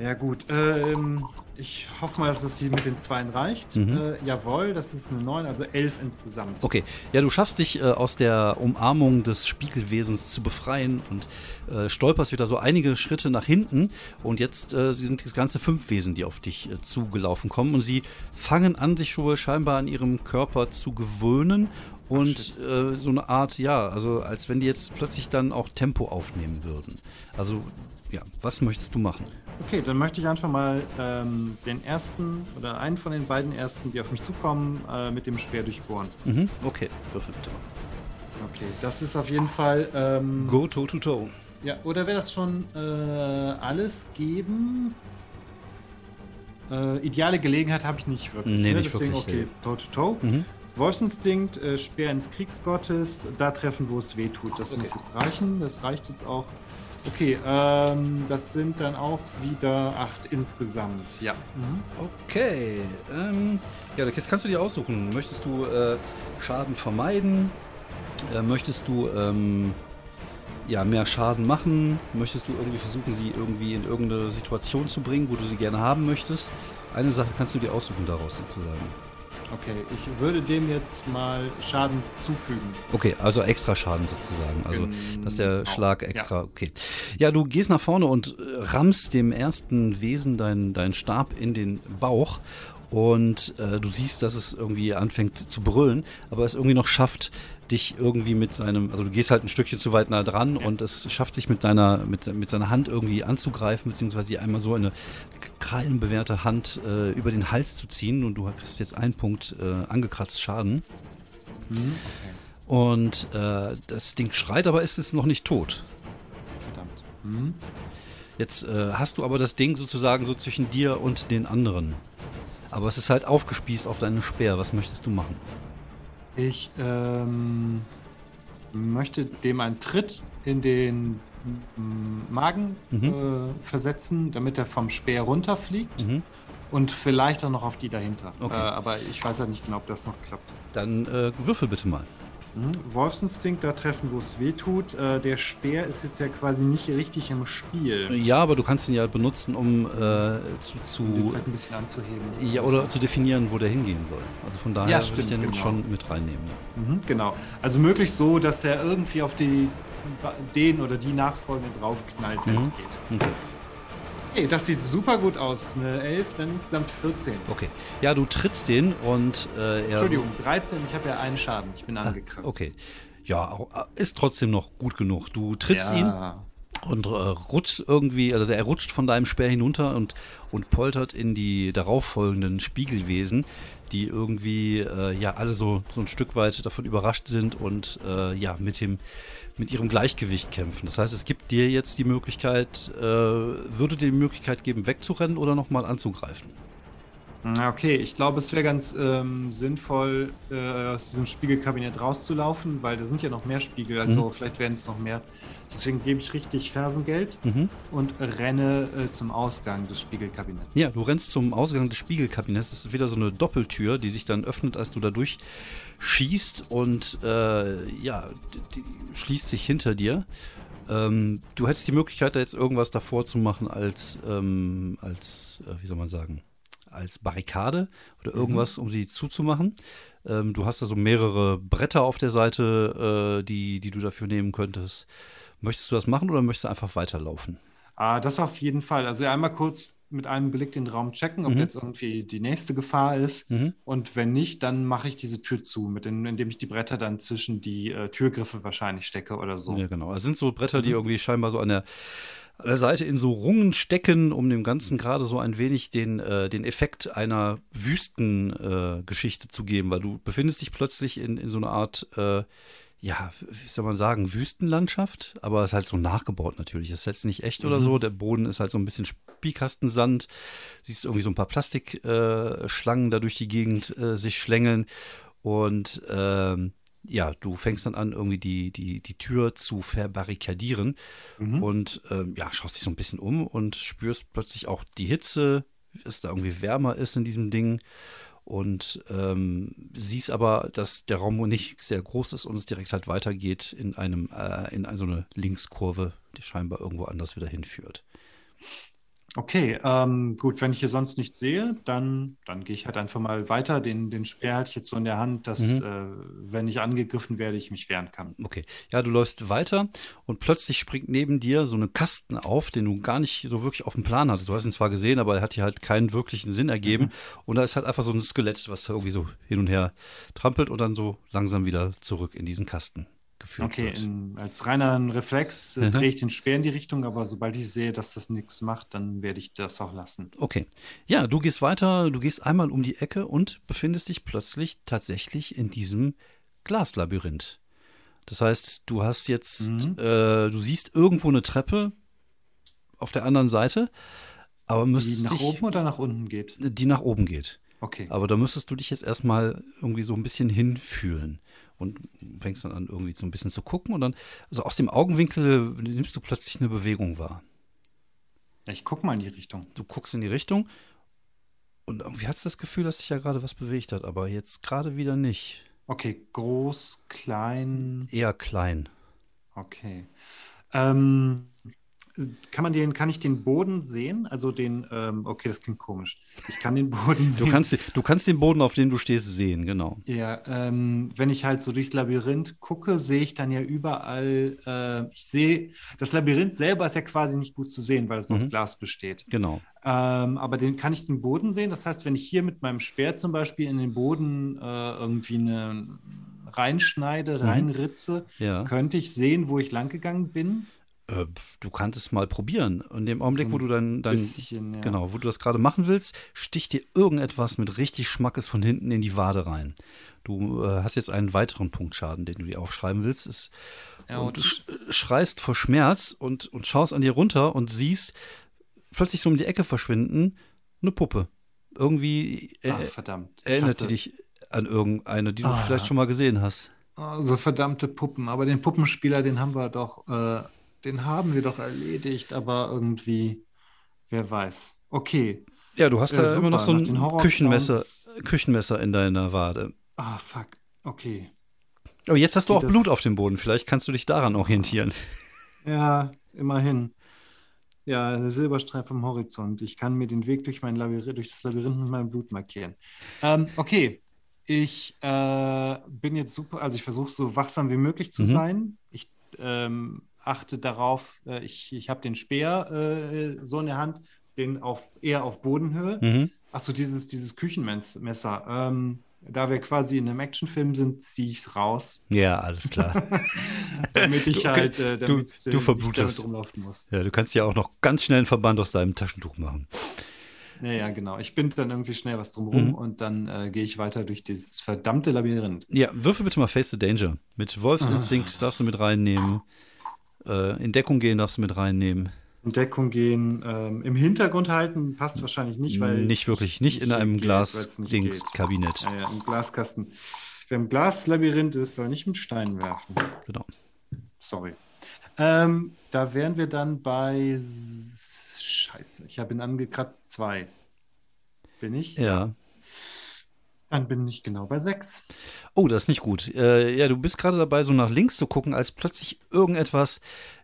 Ja, gut. Ähm, ich hoffe mal, dass es hier mit den Zweien reicht. Mhm. Äh, jawohl, das ist eine 9, also 11 insgesamt. Okay, ja, du schaffst dich äh, aus der Umarmung des Spiegelwesens zu befreien und äh, stolperst wieder so einige Schritte nach hinten und jetzt äh, sind das ganze fünf Wesen, die auf dich äh, zugelaufen kommen und sie fangen an, sich schon scheinbar an ihrem Körper zu gewöhnen und äh, so eine Art, ja, also als wenn die jetzt plötzlich dann auch Tempo aufnehmen würden. Also, ja, was möchtest du machen? Okay, dann möchte ich einfach mal ähm, den ersten oder einen von den beiden ersten, die auf mich zukommen, äh, mit dem Speer durchbohren. Mhm, okay, würfel bitte mal. Okay, das ist auf jeden Fall. Ähm, Go toe to toe. Ja, oder wäre das schon äh, alles geben? Äh, ideale Gelegenheit habe ich nicht wirklich. Nee, ne? nicht Deswegen, wirklich, okay, toe to toe. Mhm. Wolfsinstinkt, äh, Speer ins Kriegsgottes, da treffen, wo es weh tut. Das muss jetzt reichen. Das reicht jetzt auch. Okay, ähm, das sind dann auch wieder acht insgesamt. Ja. Mhm. Okay. Ähm, ja, jetzt kannst du dir aussuchen. Möchtest du äh, Schaden vermeiden? Äh, möchtest du ähm, ja, mehr Schaden machen? Möchtest du irgendwie versuchen, sie irgendwie in irgendeine Situation zu bringen, wo du sie gerne haben möchtest? Eine Sache kannst du dir aussuchen daraus sozusagen. Okay, ich würde dem jetzt mal Schaden zufügen. Okay, also extra Schaden sozusagen. Also, dass der Genau, Schlag extra. Okay. Ja, du gehst nach vorne und äh, rammst dem ersten Wesen deinen deinen Stab in den Bauch. Und äh, du siehst, dass es irgendwie anfängt zu brüllen, aber es irgendwie noch schafft, dich irgendwie mit seinem, also du gehst halt ein Stückchen zu weit nah dran und es schafft sich mit deiner, mit, mit seiner Hand irgendwie anzugreifen, beziehungsweise einmal so eine krallenbewehrte Hand äh, über den Hals zu ziehen und du kriegst jetzt einen Punkt äh, angekratzt Schaden. Mhm. Und äh, das Ding schreit, aber ist es noch nicht tot. Verdammt. Mhm. Jetzt äh, hast du aber das Ding sozusagen so zwischen dir und den anderen. Aber es ist halt aufgespießt auf deinen Speer. Was möchtest du machen? Ich ähm, möchte dem einen Tritt in den Magen Mhm. äh, versetzen, damit er vom Speer runterfliegt Mhm. und vielleicht auch noch auf die dahinter. Okay. Äh, aber ich weiß ja nicht genau, ob das noch klappt. Dann äh, würfel bitte mal. Mhm. Wolfsinstinkt da treffen, wo es weh tut. Äh, der Speer ist jetzt ja quasi nicht richtig im Spiel. Ja, aber du kannst ihn ja benutzen, um äh, zu, Um zu vielleicht ein bisschen anzuheben. ja, oder zu definieren, wo der hingehen soll. Also von daher Ja, würde ich stimmt, den genau. schon mit reinnehmen. Ja. Mhm, genau. Also möglichst so, dass er irgendwie auf die den oder die Nachfolgende draufknallt, wenn es Mhm. geht. Okay. Hey, das sieht super gut aus. Eine 11, dann insgesamt 14. okay. Ja, du trittst den und äh, er. Entschuldigung, 13. Ich habe ja einen Schaden. Ich bin Ah, angekratzt. okay. Ja, ist trotzdem noch gut genug. Du trittst ihn Ja. Und äh, rutscht irgendwie, also er rutscht von deinem Speer hinunter und, und poltert in die darauffolgenden Spiegelwesen, die irgendwie äh, ja alle so, so ein Stück weit davon überrascht sind und äh, ja mit dem mit ihrem Gleichgewicht kämpfen. Das heißt, es gibt dir jetzt die Möglichkeit, äh, würde dir die Möglichkeit geben, wegzurennen oder nochmal anzugreifen. Okay, ich glaube, es wäre ganz ähm, sinnvoll, äh, aus diesem Spiegelkabinett rauszulaufen, weil da sind ja noch mehr Spiegel, also Mhm. vielleicht werden es noch mehr. Deswegen gebe ich richtig Fersengeld Mhm. und renne äh, zum Ausgang des Spiegelkabinetts. Ja, du rennst zum Ausgang des Spiegelkabinetts. Das ist wieder so eine Doppeltür, die sich dann öffnet, als du da durchschießt und äh, ja, die, die schließt sich hinter dir. Ähm, du hättest die Möglichkeit, da jetzt irgendwas davor zu machen, als, ähm, als äh, wie soll man sagen, als Barrikade oder irgendwas, mhm. um sie zuzumachen. Ähm, du hast da so mehrere Bretter auf der Seite, äh, die, die du dafür nehmen könntest. Möchtest du das machen oder möchtest du einfach weiterlaufen? Ah, das auf jeden Fall. Also einmal kurz mit einem Blick den Raum checken, ob mhm. jetzt irgendwie die nächste Gefahr ist. Mhm. Und wenn nicht, dann mache ich diese Tür zu, mit den, indem ich die Bretter dann zwischen die äh, Türgriffe wahrscheinlich stecke oder so. Ja, genau. Es sind so Bretter, die mhm. irgendwie scheinbar so an der, an der Seite in so Rungen stecken, um dem Ganzen gerade so ein wenig den, äh, den Effekt einer Wüstengeschichte äh, zu geben, weil du befindest dich plötzlich in, in so einer Art äh, ja, wie soll man sagen, Wüstenlandschaft, aber es ist halt so nachgebaut natürlich. Es ist jetzt nicht echt mhm. oder so. Der Boden ist halt so ein bisschen Spiekastensand. Siehst irgendwie so ein paar Plastikschlangen äh, da durch die Gegend äh, sich schlängeln. Und ähm, ja, du fängst dann an, irgendwie die, die, die Tür zu verbarrikadieren mhm. und ähm, ja, schaust dich so ein bisschen um und spürst plötzlich auch die Hitze, es da irgendwie wärmer ist in diesem Ding und ähm, siehst aber, dass der Raum nicht sehr groß ist und es direkt halt weitergeht in einem äh, in so eine Linkskurve, die scheinbar irgendwo anders wieder hinführt. Okay, ähm, gut, wenn ich hier sonst nichts sehe, dann, dann gehe ich halt einfach mal weiter. Den, den Speer halte ich jetzt so in der Hand, dass, mhm. äh, wenn ich angegriffen werde, ich mich wehren kann. Okay, ja, du läufst weiter und plötzlich springt neben dir so eine Kasten auf, den du gar nicht so wirklich auf dem Plan hattest. Du hast ihn zwar gesehen, aber er hat dir halt keinen wirklichen Sinn ergeben. Mhm. Und da ist halt einfach so ein Skelett, was irgendwie so hin und her trampelt und dann so langsam wieder zurück in diesen Kasten geführt okay, wird. Okay, als reiner Reflex äh, mhm. drehe ich den Speer in die Richtung, aber sobald ich sehe, dass das nichts macht, dann werde ich das auch lassen. Okay. Ja, du gehst weiter, du gehst einmal um die Ecke und befindest dich plötzlich tatsächlich in diesem Glaslabyrinth. Das heißt, du hast jetzt, mhm. äh, du siehst irgendwo eine Treppe auf der anderen Seite, aber müsstest Die nach dich, oben oder nach unten geht? Die nach oben geht. Okay. Aber da müsstest du dich jetzt erstmal irgendwie so ein bisschen hinfühlen und fängst dann an, irgendwie so ein bisschen zu gucken und dann, also aus dem Augenwinkel nimmst du plötzlich eine Bewegung wahr. Ja, ich guck mal in die Richtung. Du guckst in die Richtung und irgendwie hast du das Gefühl, dass sich ja gerade was bewegt hat, aber jetzt gerade wieder nicht. Okay, groß, klein. Eher klein. Okay. Ähm, kann man den, kann ich den Boden sehen? Also den, ähm, okay, das klingt komisch. Ich kann den Boden sehen. Du kannst, du kannst den Boden, auf dem du stehst, sehen, genau. Ja, ähm, wenn ich halt so durchs Labyrinth gucke, sehe ich dann ja überall, äh, ich sehe, das Labyrinth selber ist ja quasi nicht gut zu sehen, weil es mhm. aus Glas besteht. Genau. Ähm, aber den kann ich den Boden sehen. Das heißt, wenn ich hier mit meinem Speer zum Beispiel in den Boden äh, irgendwie eine reinschneide, mhm. reinritze, ja. könnte ich sehen, wo ich langgegangen bin. Äh, du kannst es mal probieren. In dem Augenblick, so wo du dann, dann bisschen, ja. genau, wo du das gerade machen willst, sticht dir irgendetwas mit richtig Schmackes von hinten in die Wade rein. Du äh, hast jetzt einen weiteren Punktschaden, den du dir aufschreiben willst. Ist, ja, und du schreist vor Schmerz und, und schaust an dir runter und siehst plötzlich so um die Ecke verschwinden eine Puppe. Irgendwie äh, Ach, verdammt. erinnert die dich an irgendeine, die du ah. vielleicht schon mal gesehen hast. Oh, so verdammte Puppen. Aber den Puppenspieler, den haben wir doch äh, den haben wir doch erledigt, aber irgendwie, wer weiß. Okay. Ja, du hast da immer noch so ein Küchenmesser, Küchenmesser in deiner Wade. Ah, fuck. Okay. Aber jetzt hast du auch Blut auf dem Boden. Vielleicht kannst du dich daran orientieren. Ja, immerhin. Ja, der Silberstreif vom Horizont. Ich kann mir den Weg durch, mein Labyrinth, durch das Labyrinth mit meinem Blut markieren. Ähm, okay. Ich äh, bin jetzt super, also ich versuche so wachsam wie möglich zu mhm. sein. Ich ähm, achte darauf, äh, ich, ich habe den Speer äh, so in der Hand, den auf, eher auf Bodenhöhe. Mhm. Achso, dieses, dieses Küchenmesser. Ähm, da wir quasi in einem Actionfilm sind, ziehe ich es raus. Ja, alles klar. damit ich halt äh, damit, du, du äh, verblutest. rumlaufen muss. Ja, du kannst ja auch noch ganz schnell einen Verband aus deinem Taschentuch machen. Ja, ja, genau. Ich bin dann irgendwie schnell was drumherum mhm. und dann äh, gehe ich weiter durch dieses verdammte Labyrinth. Ja, würfel bitte mal Face the Danger. Mit Wolfsinstinkt ah. darfst du mit reinnehmen. Äh, in Deckung gehen darfst du mit reinnehmen. In Deckung gehen, ähm, im Hintergrund halten passt wahrscheinlich nicht, weil. Nicht wirklich, nicht, in einem Glas-Dings-Kabinett. Ja, ja, im Glaskasten. Wer im Glaslabyrinth ist, soll nicht mit Steinen werfen. Genau. Sorry. Ähm, da wären wir dann bei. Scheiße, ich habe ihn angekratzt, zwei. Bin ich? Ja. Dann bin ich genau bei sechs. Oh, das ist nicht gut. Äh, ja, du bist gerade dabei, so nach links zu gucken, als plötzlich irgendetwas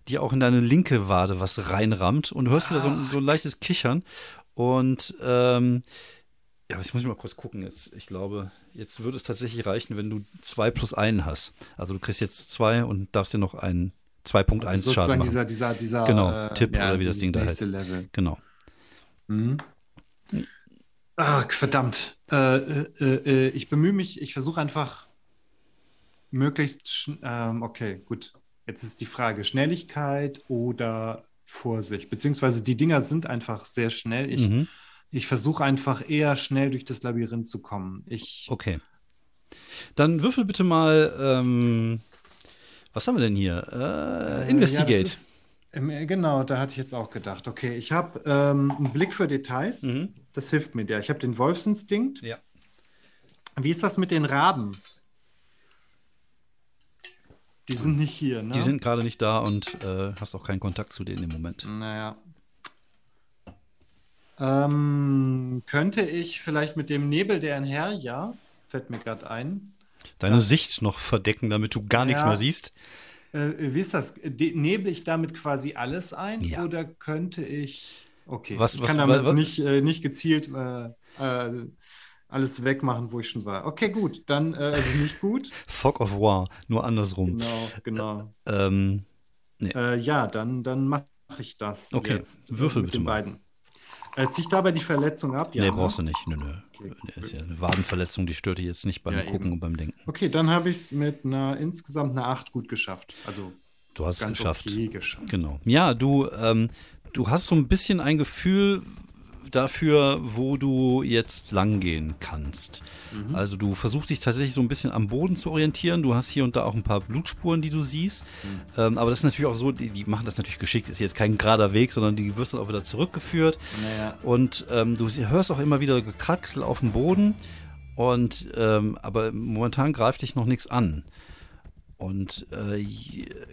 dir auch in deine linke Wade was reinrammt und du hörst wieder so, ein, so ein leichtes Kichern. Und ähm, Ja, ich muss mal kurz gucken. Jetzt, ich glaube, jetzt würde es tatsächlich reichen, wenn du zwei plus einen hast. Also du kriegst jetzt zwei und darfst dir noch einen 2.1 Also Schaden sozusagen machen. dieser, dieser, dieser Genau, Tipp ja, oder wie das Ding da heißt. Level. Genau. Mhm. Ach, verdammt. Äh, äh, äh, ich bemühe mich, ich versuche einfach möglichst, ähm, okay, gut. Jetzt ist die Frage, Schnelligkeit oder Vorsicht, beziehungsweise die Dinger sind einfach sehr schnell. Ich, Mhm. ich versuche einfach eher schnell durch das Labyrinth zu kommen. Ich, Okay. Dann würfel bitte mal, ähm, was haben wir denn hier? Äh, Äh, Investigate. Ja, äh, genau, da hatte ich jetzt auch gedacht. Okay, ich habe ähm, einen Blick für Details. Mhm. Das hilft mir ja. Ich habe den Wolfsinstinkt. ja. Wie ist das mit den Raben? Die sind nicht hier, ne? Die sind gerade nicht da und äh, hast auch keinen Kontakt zu denen im Moment. Naja. Ähm, könnte ich vielleicht mit dem Nebel, der einher, ja, fällt mir gerade ein. Deine Sicht noch verdecken, damit du gar nichts Ja. mehr siehst. Äh, wie ist das? De nebel ich damit quasi alles ein? Ja. Oder könnte ich. Okay, Was- ich was- kann damit was- nicht, äh, nicht gezielt äh, äh, alles wegmachen, wo ich schon war. Okay, gut, dann äh, also nicht gut. Fog of War, nur andersrum. Genau, genau. Ähm, Äh, ja, dann, dann mache ich das. Okay, jetzt, äh, würfel mit bitte den mal. beiden. Äh, zieh ich dabei die Verletzung ab? Ja, nee, ne? brauchst du nicht. Nö, nö. Ist ja eine Wadenverletzung, die stört dich jetzt nicht beim Ja, Gucken eben. und beim Denken. Okay, dann habe ich es mit einer insgesamt einer 8 gut geschafft. Also Du hast es geschafft. okay geschafft. Genau. Ja, du, ähm, du hast so ein bisschen ein Gefühl dafür, wo du jetzt langgehen kannst. Mhm. Also du versuchst dich tatsächlich so ein bisschen am Boden zu orientieren. Du hast hier und da auch ein paar Blutspuren, die du siehst. Mhm. Ähm, aber das ist natürlich auch so, die, die machen das natürlich geschickt. Ist jetzt kein gerader Weg, sondern die wirst dann auch wieder zurückgeführt. Naja. Und ähm, du hörst auch immer wieder Gekraxel auf dem Boden. Und ähm, aber momentan greift dich noch nichts an. Und äh,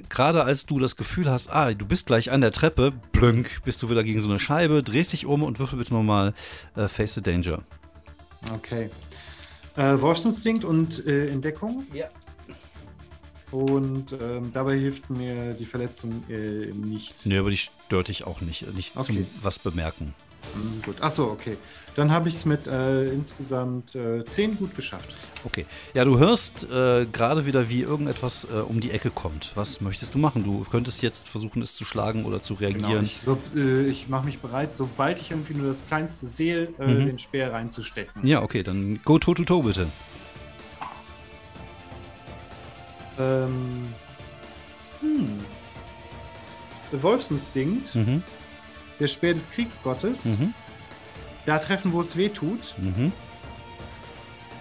gerade als du das Gefühl hast, ah, du bist gleich an der Treppe, blönk, bist du wieder gegen so eine Scheibe, drehst dich um und würfel bitte nochmal äh, Face the Danger. Okay. Äh, Wolfsinstinkt und äh, Entdeckung. Ja. Und ähm, dabei hilft mir die Verletzung äh, nicht. Nee, aber die stört dich auch nicht. Nicht Okay. zum was bemerken. Hm, gut. Achso, okay. Dann habe ich es mit äh, insgesamt äh, 10 gut geschafft. Okay. Ja, du hörst äh, gerade wieder, wie irgendetwas äh, um die Ecke kommt. Was möchtest du machen? Du könntest jetzt versuchen, es zu schlagen oder zu Genau. reagieren. Ich, so, äh, ich mache mich bereit, sobald ich irgendwie nur das kleinste sehe, äh, Mhm. den Speer reinzustecken. ja, okay, dann go toe to toe bitte. Ähm, hm. Der Wolfsinstinkt, Mhm. der Speer des Kriegsgottes. Mhm. Da treffen, wo es weh tut. Mhm.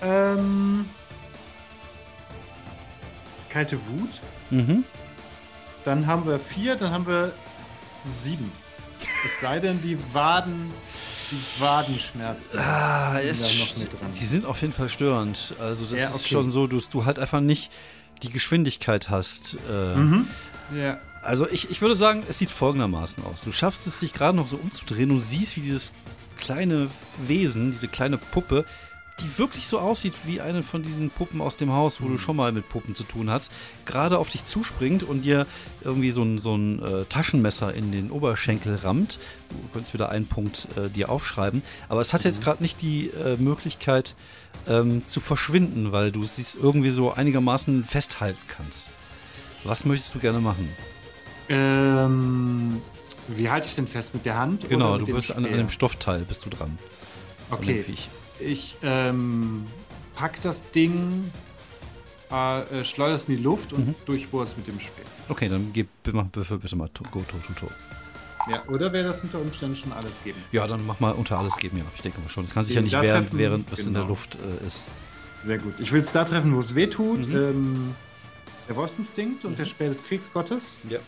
Ähm, kalte Wut. Mhm. Dann haben wir vier, dann haben wir sieben. Es sei denn, die Waden, die Wadenschmerzen. Ah, sind es, da noch mit dran. sie sind auf jeden Fall störend. Also das Ja, ist okay. schon so, dass du halt einfach nicht die Geschwindigkeit hast. Äh, Mhm. Ja. Also ich, ich würde sagen, es sieht folgendermaßen aus. Du schaffst es, dich gerade noch so umzudrehen und siehst, wie dieses kleine Wesen, diese kleine Puppe, die wirklich so aussieht wie eine von diesen Puppen aus dem Haus, wo du schon mal mit Puppen zu tun hast, gerade auf dich zuspringt und dir irgendwie so ein, so ein äh, Taschenmesser in den Oberschenkel rammt. Du könntest wieder einen Punkt äh, dir aufschreiben. Aber es hat jetzt gerade nicht die äh, Möglichkeit ähm, zu verschwinden, weil du es irgendwie so einigermaßen festhalten kannst. Was möchtest du gerne machen? Ähm, wie halte ich denn fest? Mit der Hand? Genau, oder mit du dem bist an, an dem Stoffteil bist du dran. Okay, ich ähm, pack das Ding, äh, äh, schleudere es in die Luft und Mhm. durchbohre es mit dem Speer. Okay, dann gib, mach bitte, bitte mal to, go to to to. Ja, oder wäre das unter Umständen schon alles geben? Ja, dann mach mal unter alles geben, ja. Ich denke mal schon. Das kann sich ja nicht da während, treffen, während es in der genau. Luft äh, ist. Sehr gut. Ich will es da treffen, wo es weh tut. Mhm. Ähm, der Wolfsinstinkt und der Speer des Kriegsgottes. Ja.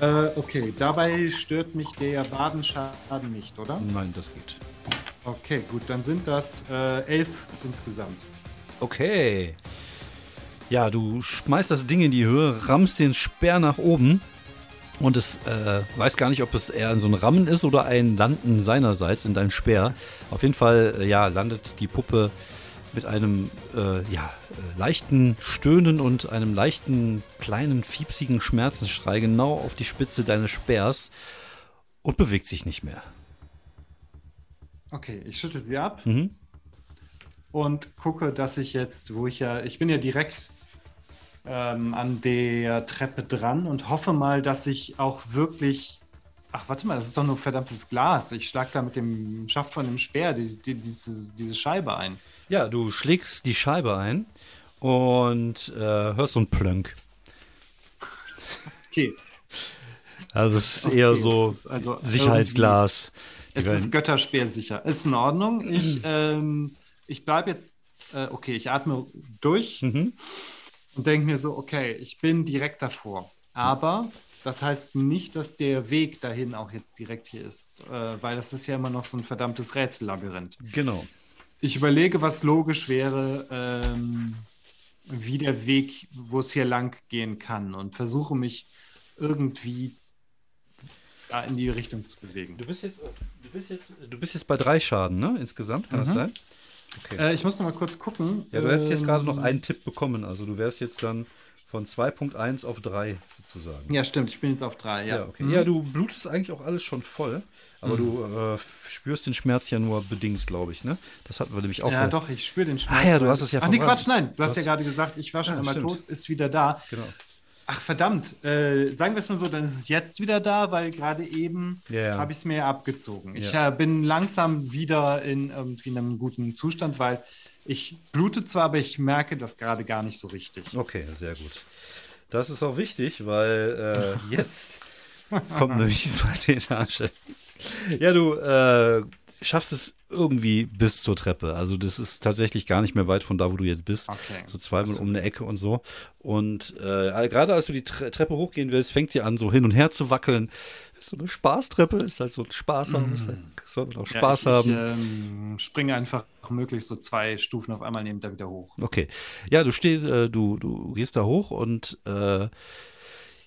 Äh, okay, dabei stört mich der Badenschaden nicht, oder? Nein, das geht. Okay, gut, dann sind das äh, elf insgesamt. Okay. Ja, du schmeißt das Ding in die Höhe, rammst den Speer nach oben und es äh, weiß gar nicht, ob es eher so ein Rammen ist oder ein Landen seinerseits in deinem Speer. Auf jeden Fall, äh, ja, landet die Puppe mit einem äh, ja, äh, leichten Stöhnen und einem leichten, kleinen, fiepsigen Schmerzensschrei genau auf die Spitze deines Speers und bewegt sich nicht mehr. Okay, ich schüttel sie ab Mhm. und gucke, dass ich jetzt, wo ich ja, ich bin ja direkt ähm, an der Treppe dran und hoffe mal, dass ich auch wirklich. Ach, warte mal, das ist doch nur verdammtes Glas. Ich schlag da mit dem Schaft von dem Speer die, die, diese, diese Scheibe ein. Ja, du schlägst die Scheibe ein und äh, hörst so ein Plönk. Okay. Also es ist Okay, eher so ist also Sicherheitsglas. Die Es ist Götterspeer sicher. Ist in Ordnung. Ich, ähm, ich bleibe jetzt. Äh, okay, ich atme durch. Mhm. und denke mir so, okay, ich bin direkt davor. Aber das heißt nicht, dass der Weg dahin auch jetzt direkt hier ist, äh, weil das ist ja immer noch so ein verdammtes Rätsellabyrinth. Genau. Ich überlege, was logisch wäre, ähm, wie der Weg, wo es hier lang gehen kann und versuche mich irgendwie da in die Richtung zu bewegen. Du bist jetzt, du bist jetzt, du bist jetzt bei drei Schaden, ne? Insgesamt, kann das Mhm. sein? Okay. Äh, ich muss noch mal kurz gucken. ja, du hättest jetzt Ähm, gerade noch einen Tipp bekommen. Also du wärst jetzt dann von 2.1 auf 3 sozusagen. Ja, stimmt, ich bin jetzt auf drei. Ja, Ja, okay. Mhm. Ja, du blutest eigentlich auch alles schon voll, aber du äh, spürst den Schmerz ja nur bedingt, glaube ich, ne? Das hatten wir nämlich auch. Ja, doch, ich spüre den Schmerz. Ah ja, du hast es ja Ach nee. Quatsch, nein. Du hast hast- ja gerade gesagt, ich war schon Ja, einmal stimmt. tot, ist wieder da. Genau. Ach, verdammt. Äh, sagen wir es mal so, dann ist es jetzt wieder da, weil gerade eben ja. habe ich es mir abgezogen. Ich Ja. äh, bin langsam wieder in irgendwie einem guten Zustand, weil ich blute zwar, aber ich merke das gerade gar nicht so richtig. Okay, sehr gut. Das ist auch wichtig, weil äh, jetzt kommt nämlich die zweite Etage. Ja, du äh, schaffst es irgendwie bis zur Treppe. Also das ist tatsächlich gar nicht mehr weit von da, wo du jetzt bist. Okay. So zweimal um eine Ecke und so. Und äh, gerade als du die Tre Treppe hochgehen willst, fängt sie an, so hin und her zu wackeln. Ist so eine Spaßtreppe, ist halt so ein Spaßhaus. Da soll man auch Ja, Spaß ich, haben. Ich ähm, springe einfach möglichst so zwei Stufen auf einmal, nehme da wieder hoch. Okay. Ja, du stehst, äh, du, du gehst da hoch und äh,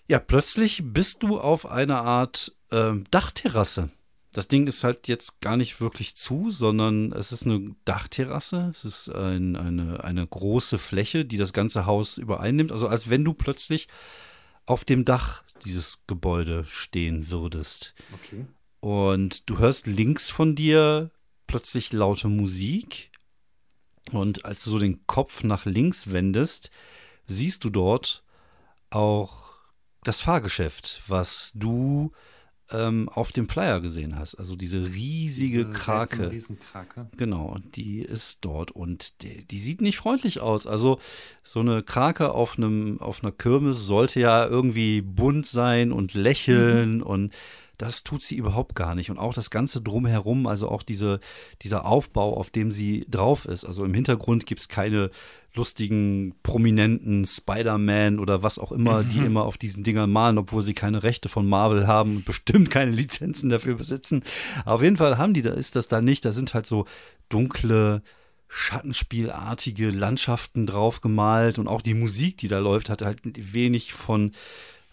ja, plötzlich bist du auf einer Art ähm, Dachterrasse. Das Ding ist halt jetzt gar nicht wirklich zu, sondern es ist eine Dachterrasse. Es ist ein, eine, eine große Fläche, die das ganze Haus übereinnimmt. Also als wenn du plötzlich auf dem Dach dieses Gebäude stehen würdest. Okay. Und du hörst links von dir plötzlich laute Musik. Und als du so den Kopf nach links wendest, siehst du dort auch das Fahrgeschäft, was du ähm, auf dem Flyer gesehen hast. Also diese riesige Diese Krake. Riesenkrake. Genau, die ist dort und die, die sieht nicht freundlich aus. Also so eine Krake auf einem auf einer Kirmes sollte ja irgendwie bunt sein und lächeln und das tut sie überhaupt gar nicht. Und auch das Ganze drumherum, also auch diese, dieser Aufbau, auf dem sie drauf ist. Also im Hintergrund gibt's keine lustigen, prominenten Spider-Man oder was auch immer, die immer auf diesen Dingern malen, obwohl sie keine Rechte von Marvel haben und bestimmt keine Lizenzen dafür besitzen. Auf jeden Fall haben die, da ist das da nicht. Da sind halt so dunkle, Schattenspielartige Landschaften drauf gemalt und auch die Musik, die da läuft, hat halt wenig von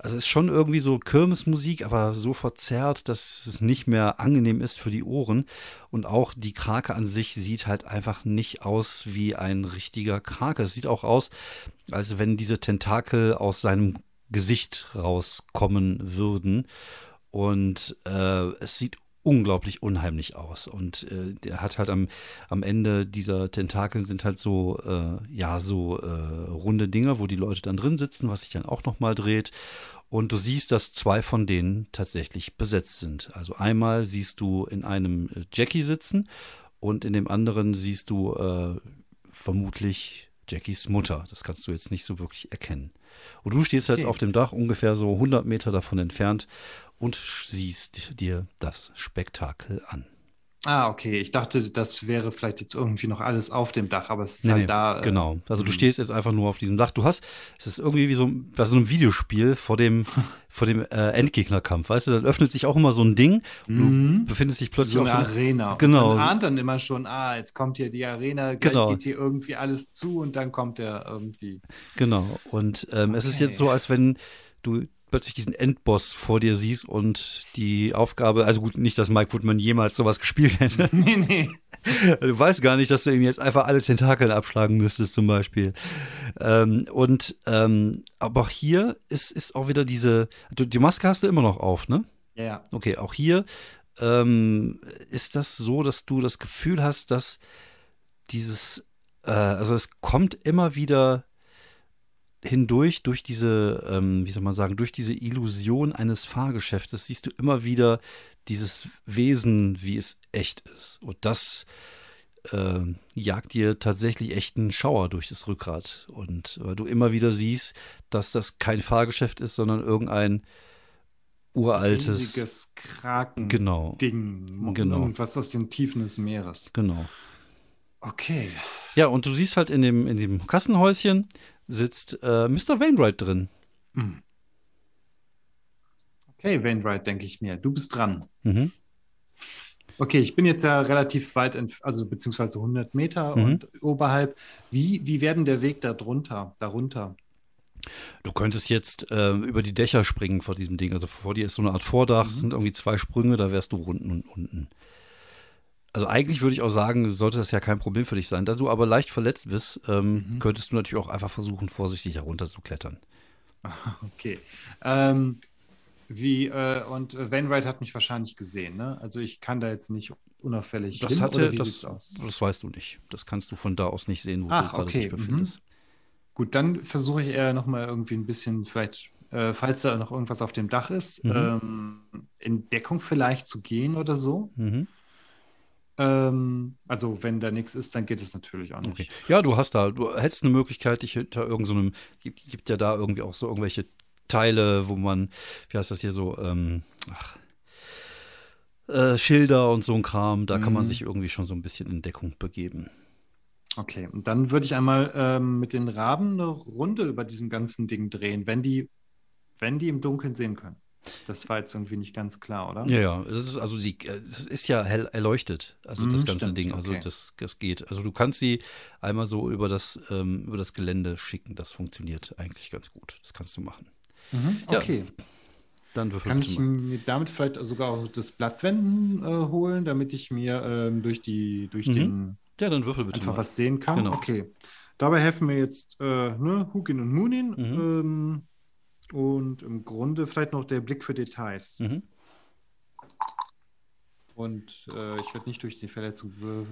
also es ist schon irgendwie so Kirmesmusik, aber so verzerrt, dass es nicht mehr angenehm ist für die Ohren. Und auch die Krake an sich sieht halt einfach nicht aus wie ein richtiger Krake. Es sieht auch aus, als wenn diese Tentakel aus seinem Gesicht rauskommen würden. Und äh, es sieht unglaublich unheimlich aus. Und äh, der hat halt am, am Ende dieser Tentakeln sind halt so, äh, ja, so äh, runde Dinger, wo die Leute dann drin sitzen, was sich dann auch nochmal dreht. Und du siehst, dass zwei von denen tatsächlich besetzt sind. Also einmal siehst du in einem äh, Jackie sitzen und in dem anderen siehst du äh, vermutlich Jackies Mutter. Das kannst du jetzt nicht so wirklich erkennen. Und du stehst jetzt Okay. auf dem Dach ungefähr so 100 Meter davon entfernt und siehst dir das Spektakel an. Ah, okay. Ich dachte, das wäre vielleicht jetzt irgendwie noch alles auf dem Dach, aber es ist Nee, halt nee, da. äh, genau. Also du mhm. stehst jetzt einfach nur auf diesem Dach. Du hast, es ist irgendwie wie so bei so einem Videospiel vor dem, vor dem äh, Endgegnerkampf. Weißt du, dann öffnet sich auch immer so ein Ding und du Mhm. befindest dich plötzlich so eine auf Arena. Genau. Man ahnt dann immer schon, ah, jetzt kommt hier die Arena, gleich Genau. geht hier irgendwie alles zu und dann kommt er irgendwie. Genau. Und ähm, es ist Okay. jetzt so, als wenn du plötzlich diesen Endboss vor dir siehst und die Aufgabe, also gut, nicht, dass Mike Woodman jemals sowas gespielt hätte. nee, nee. Du weißt gar nicht, dass du ihm jetzt einfach alle Tentakel abschlagen müsstest, zum Beispiel. Ähm, und ähm, aber auch hier ist, ist auch wieder diese, du, die Maske hast du immer noch auf, ne? Ja, ja. Okay, auch hier ähm, ist das so, dass du das Gefühl hast, dass dieses, äh, also es kommt immer wieder hindurch, durch diese, ähm, wie soll man sagen, durch diese Illusion eines Fahrgeschäftes siehst du immer wieder dieses Wesen, wie es echt ist. Und das äh, jagt dir tatsächlich echt einen Schauer durch das Rückgrat. Und weil du immer wieder siehst, dass das kein Fahrgeschäft ist, sondern irgendein uraltes. Riesiges Kraken. Genau. Ding. Genau. Irgendwas aus den Tiefen des Meeres. Genau. Okay. Ja, und du siehst halt in dem, in dem Kassenhäuschen sitzt äh, Mr. Wainwright drin. Hm. Okay, Wainwright, denke ich mir. Du bist dran. Mhm. Okay, ich bin jetzt ja relativ weit, also beziehungsweise 100 Meter Mhm. und oberhalb. Wie, wie werden der Weg da drunter, darunter? Du könntest jetzt äh, über die Dächer springen vor diesem Ding. Also vor dir ist so eine Art Vordach, das sind irgendwie zwei Sprünge, da wärst du unten und unten. Also eigentlich würde ich auch sagen, sollte das ja kein Problem für dich sein. Da du aber leicht verletzt bist, ähm, könntest du natürlich auch einfach versuchen, vorsichtig herunter zu klettern. Okay. Ähm, wie, äh, und Wainwright hat mich wahrscheinlich gesehen, ne? Also ich kann da jetzt nicht unauffällig Das hin, hatte, das, das weißt du nicht. Das kannst du von da aus nicht sehen, wo Ach, du gerade okay, dich befindest. Gut, dann versuche ich eher nochmal irgendwie ein bisschen, vielleicht, äh, falls da noch irgendwas auf dem Dach ist, Mhm. ähm, in Deckung vielleicht zu gehen oder so. Mhm. Ähm, also wenn da nichts ist, dann geht es natürlich auch nicht. Okay. Ja, du hast da, du hättest eine Möglichkeit, dich hinter irgendeinem, gibt, gibt ja da irgendwie auch so irgendwelche Teile, wo man, wie heißt das hier so, ähm, ach, äh, Schilder und so ein Kram, da kann man Mhm. sich irgendwie schon so ein bisschen in Deckung begeben. Okay, und dann würde ich einmal ähm, mit den Raben eine Runde über diesem ganzen Ding drehen, wenn die, wenn die im Dunkeln sehen können. Das war jetzt irgendwie nicht ganz klar, oder? Ja, ja, es ist also die, äh, es ist ja hell erleuchtet, also das Mhm, ganze stimmt, Ding, also okay. das, das geht. Also du kannst sie einmal so über das, ähm, über das Gelände schicken, das funktioniert eigentlich ganz gut. Das kannst du machen. Mhm, Ja, okay. Dann würfel Kann ich mir damit vielleicht sogar auch das Blattwenden äh, holen, damit ich mir ähm, durch die, durch Mhm. den Ja, dann würfel bitte einfach mal. was sehen kann? Genau. Okay. Dabei helfen mir jetzt äh, ne, Hugin und Munin Mhm. ähm, und im Grunde vielleicht noch der Blick für Details. Mhm. Und äh, ich werde nicht durch die Verletzung be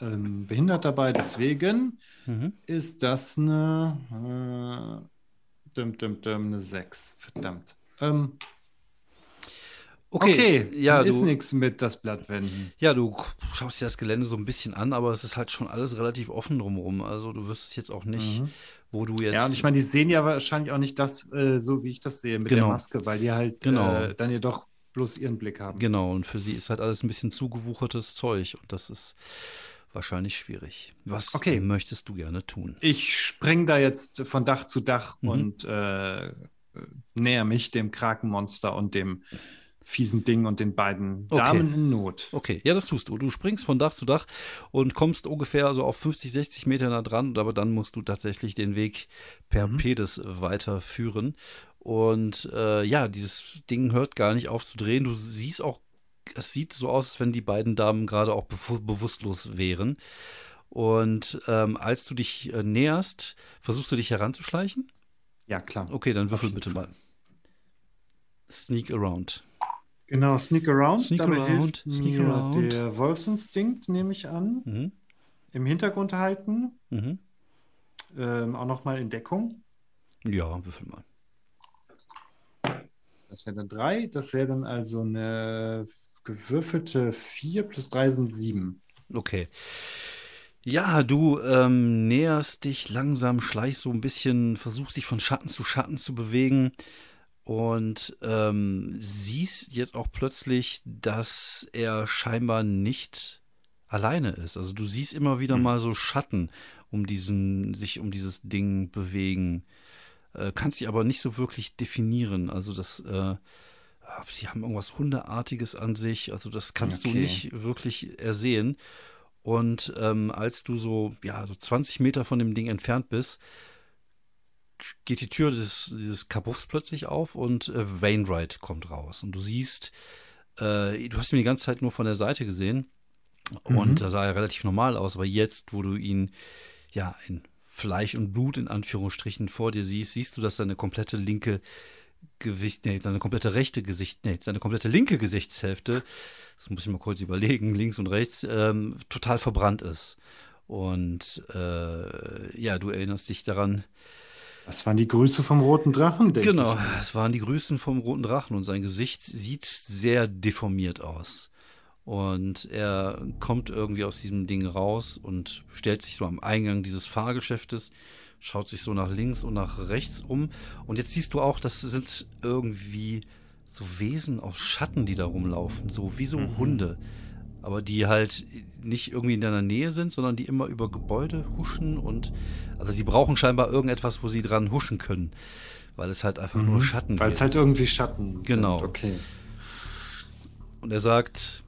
äh, ähm, behindert dabei. Deswegen Mhm. ist das eine, äh, dum, dum, dum, eine 6. Verdammt. Ähm, Okay, okay, ja, ist nichts mit das Blattwenden. Ja, du schaust dir das Gelände so ein bisschen an, aber es ist halt schon alles relativ offen drumherum. Also du wüsstest jetzt auch nicht, Mhm. Wo du jetzt. Ja, und ich meine, die sehen ja wahrscheinlich auch nicht das, äh, so wie ich das sehe, mit Genau. der Maske, weil die halt Genau. äh, dann ja doch bloß ihren Blick haben. Genau, und für sie ist halt alles ein bisschen zugewuchertes Zeug und das ist wahrscheinlich schwierig. Was Okay. möchtest du gerne tun? Ich spring da jetzt von Dach zu Dach Mhm. und äh, äh, näher mich dem Krakenmonster und dem fiesen Ding und den beiden Okay. Damen in Not. Okay, ja, das tust du. Du springst von Dach zu Dach und kommst ungefähr so auf 50, 60 Meter nah dran, aber dann musst du tatsächlich den Weg per Mhm. Pedis weiterführen. Und äh, ja, dieses Ding hört gar nicht auf zu drehen. Du siehst auch, es sieht so aus, als wenn die beiden Damen gerade auch bewu- bewusstlos wären. Und ähm, als du dich äh, näherst, versuchst du dich heranzuschleichen? Ja, klar. Okay, dann würfel bitte mal. Sneak around. Genau, Sneak Around. Sneak Dabei around, sneak around. der Wolfsinstinkt, nehme ich an. Mhm. Im Hintergrund halten. Mhm. Ähm, auch nochmal in Deckung. Ja, würfel mal. Das wäre dann drei. Das wäre dann also eine gewürfelte vier plus drei sind sieben. Okay. Ja, du ähm, näherst dich langsam, schleichst so ein bisschen, versuchst dich von Schatten zu Schatten zu bewegen und ähm, siehst jetzt auch plötzlich, dass er scheinbar nicht alleine ist. Also du siehst immer wieder Hm. mal so Schatten um diesen, sich um dieses Ding bewegen. Äh, kannst die aber nicht so wirklich definieren. Also das, äh, sie haben irgendwas Hundeartiges an sich. Also das kannst du Okay. nicht wirklich ersehen. Und ähm, als du so, ja, so 20 Meter von dem Ding entfernt bist, geht die Tür des, dieses Kabuffs plötzlich auf und äh, Wainwright kommt raus. Und du siehst, äh, du hast ihn die ganze Zeit nur von der Seite gesehen. Und Mhm. da sah er relativ normal aus. Aber jetzt, wo du ihn ja in Fleisch und Blut in Anführungsstrichen vor dir siehst, siehst du, dass seine komplette linke Gewicht, nee, seine komplette rechte Gesicht, nee, seine komplette linke Gesichtshälfte, das muss ich mal kurz überlegen, links und rechts, ähm, total verbrannt ist. Und äh, ja, du erinnerst dich daran. Das waren die Grüße vom roten Drachen, denke genau, ich. Genau, es waren die Grüßen vom roten Drachen und sein Gesicht sieht sehr deformiert aus. Und er kommt irgendwie aus diesem Ding raus und stellt sich so am Eingang dieses Fahrgeschäftes, schaut sich so nach links und nach rechts um. Und jetzt siehst du auch, das sind irgendwie so Wesen aus Schatten, die da rumlaufen, so wie so mhm. Hunde. Aber die halt nicht irgendwie in deiner Nähe sind, sondern die immer über Gebäude huschen und also sie brauchen scheinbar irgendetwas, wo sie dran huschen können. Weil es halt einfach mhm. nur Schatten Weil es halt irgendwie Schatten genau. sind. Okay. Und er sagt,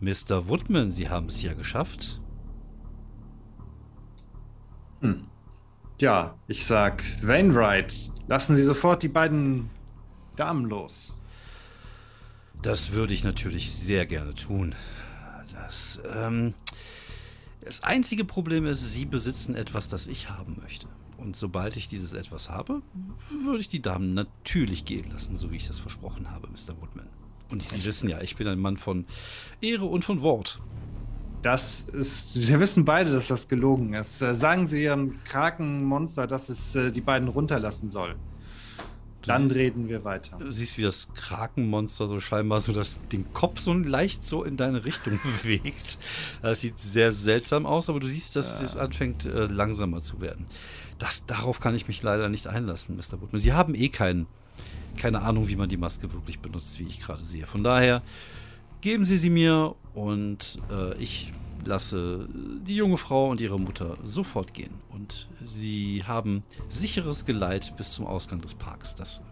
Mr. Woodman, Sie haben es ja geschafft. Hm. Ja, ich sag, Wainwright, lassen Sie sofort die beiden Damen los. Das würde ich natürlich sehr gerne tun. Das, ähm, das einzige Problem ist, Sie besitzen etwas, das ich haben möchte. Und sobald ich dieses etwas habe, würde ich die Damen natürlich gehen lassen, so wie ich das versprochen habe, Mr. Woodman. Und Sie wissen ja, ich bin ein Mann von Ehre und von Wort. Das ist, wir wissen beide, dass das gelogen ist. Äh, sagen Sie Ihrem Krakenmonster, dass es äh, die beiden runterlassen soll. Dann reden wir weiter. Du siehst, wie das Krakenmonster so scheinbar so das, den Kopf so leicht so in deine Richtung bewegt. Das sieht sehr seltsam aus, aber du siehst, dass ja. es anfängt äh, langsamer zu werden. Das, darauf kann ich mich leider nicht einlassen, Mr. Woodman. Sie haben eh keinen keine Ahnung, wie man die Maske wirklich benutzt, wie ich gerade sehe. Von daher geben Sie sie mir und äh, ich lasse die junge Frau und ihre Mutter sofort gehen. Und sie haben sicheres Geleit bis zum Ausgang des Parks. Das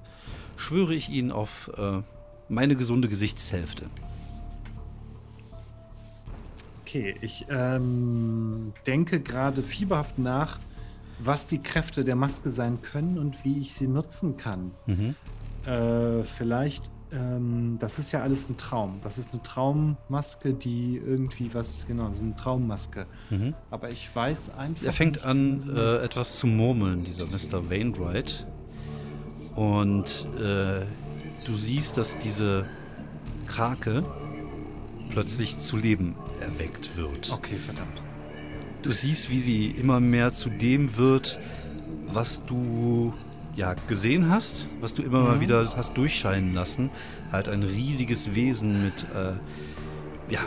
schwöre ich Ihnen auf äh, meine gesunde Gesichtshälfte. Okay, ich ähm, denke gerade fieberhaft nach, was die Kräfte der Maske sein können und wie ich sie nutzen kann. Mhm. Äh, vielleicht, ähm, das ist ja alles ein Traum. Das ist eine Traummaske, die irgendwie was, genau, das ist eine Traummaske. Mhm. Aber ich weiß einfach. Er fängt nicht, an, äh, etwas zu murmeln, dieser Mr. Wainwright. Und äh, du siehst, dass diese Krake plötzlich zu Leben erweckt wird. Okay, verdammt. Du siehst, wie sie immer mehr zu dem wird, was du ja, gesehen hast, was du immer mhm. mal wieder hast durchscheinen lassen. Halt ein riesiges Wesen mit, äh, ja,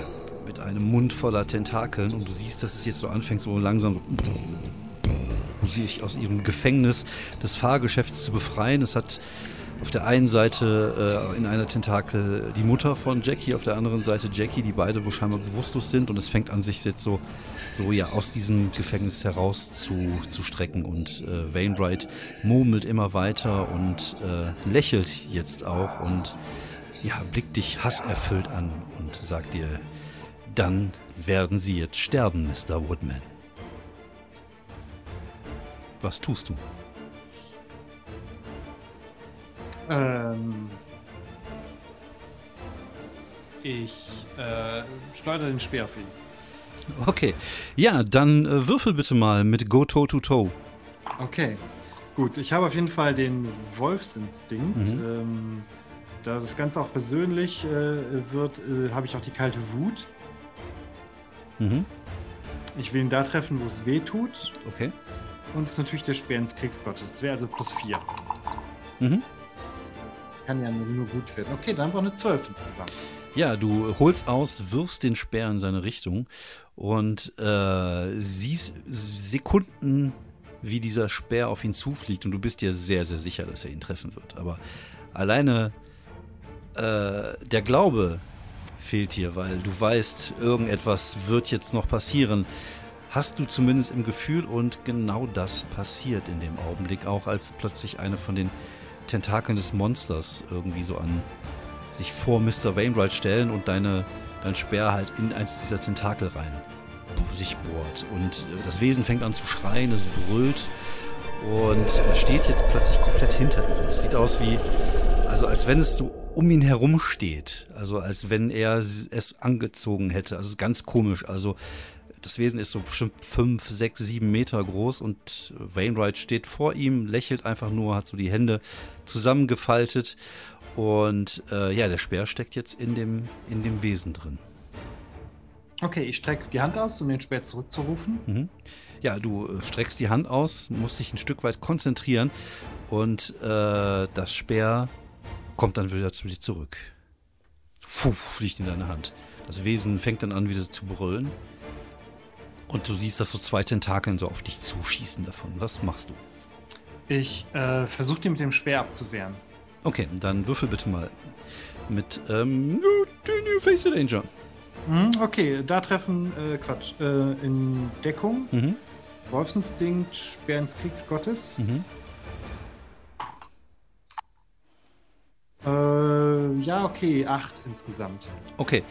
mit einem Mund voller Tentakeln und du siehst, dass es jetzt so anfängt, so langsam so sich aus ihrem Gefängnis des Fahrgeschäfts zu befreien. Es hat auf der einen Seite äh, in einer Tentakel die Mutter von Jackie, auf der anderen Seite Jackie, die beide wohl scheinbar bewusstlos sind und es fängt an, sich jetzt so so ja aus diesem Gefängnis heraus zu, zu strecken. Und äh, Wainwright murmelt immer weiter und äh, lächelt jetzt auch und ja, blickt dich hasserfüllt an und sagt dir, dann werden sie jetzt sterben, Mr. Woodman. Was tust du? Ähm, ich äh, schleudere den Speer auf ihn. Okay. Ja, dann äh, würfel bitte mal mit Go Toe to Toe. Okay. Gut, ich habe auf jeden Fall den Wolfsinstinkt. Mhm. Ähm, da das Ganze auch persönlich äh, wird, äh, habe ich auch die kalte Wut. Mhm. Ich will ihn da treffen, wo es weh tut. Okay. Und es ist natürlich der Speer ins Kriegsgottes. Das wäre also plus 4. Mhm. Kann ja nur gut werden. Okay, dann war eine 12 insgesamt. Ja, du holst aus, wirfst den Speer in seine Richtung und äh, siehst Sekunden, wie dieser Speer auf ihn zufliegt und du bist dir sehr, sehr sicher, dass er ihn treffen wird. Aber alleine äh, der Glaube fehlt dir, weil du weißt, irgendetwas wird jetzt noch passieren. Hast du zumindest im Gefühl und genau das passiert in dem Augenblick auch, als plötzlich eine von den Tentakeln des Monsters irgendwie so an sich vor Mr. Wainwright stellen und deine dein Speer halt in eins dieser Tentakel rein sich bohrt. Und äh, das Wesen fängt an zu schreien, es brüllt und steht jetzt plötzlich komplett hinter ihm. Es sieht aus wie, also als wenn es so um ihn herum steht. Also als wenn er es angezogen hätte. Also ganz komisch. Also das Wesen ist so bestimmt fünf, sechs, sieben Meter groß und Wainwright steht vor ihm, lächelt einfach nur, hat so die Hände zusammengefaltet und äh, ja, der Speer steckt jetzt in dem, in dem Wesen drin. Okay, ich strecke die Hand aus, um den Speer zurückzurufen. Mhm. Ja, du äh, streckst die Hand aus, musst dich ein Stück weit konzentrieren und äh, das Speer kommt dann wieder zu dir zurück. Puh, fliegt in deine Hand. Das Wesen fängt dann an, wieder zu brüllen. Und du siehst, dass so zwei Tentakeln so auf dich zuschießen davon. Was machst du? Ich äh, versuche die mit dem Speer abzuwehren. Okay, dann würfel bitte mal mit ähm, Face the Danger. Mhm, okay, da treffen, äh, Quatsch, äh, in Deckung. Mhm. Wolfsinstinkt, Speer ins Kriegsgottes. Mhm. Äh, ja, okay, acht insgesamt. Okay.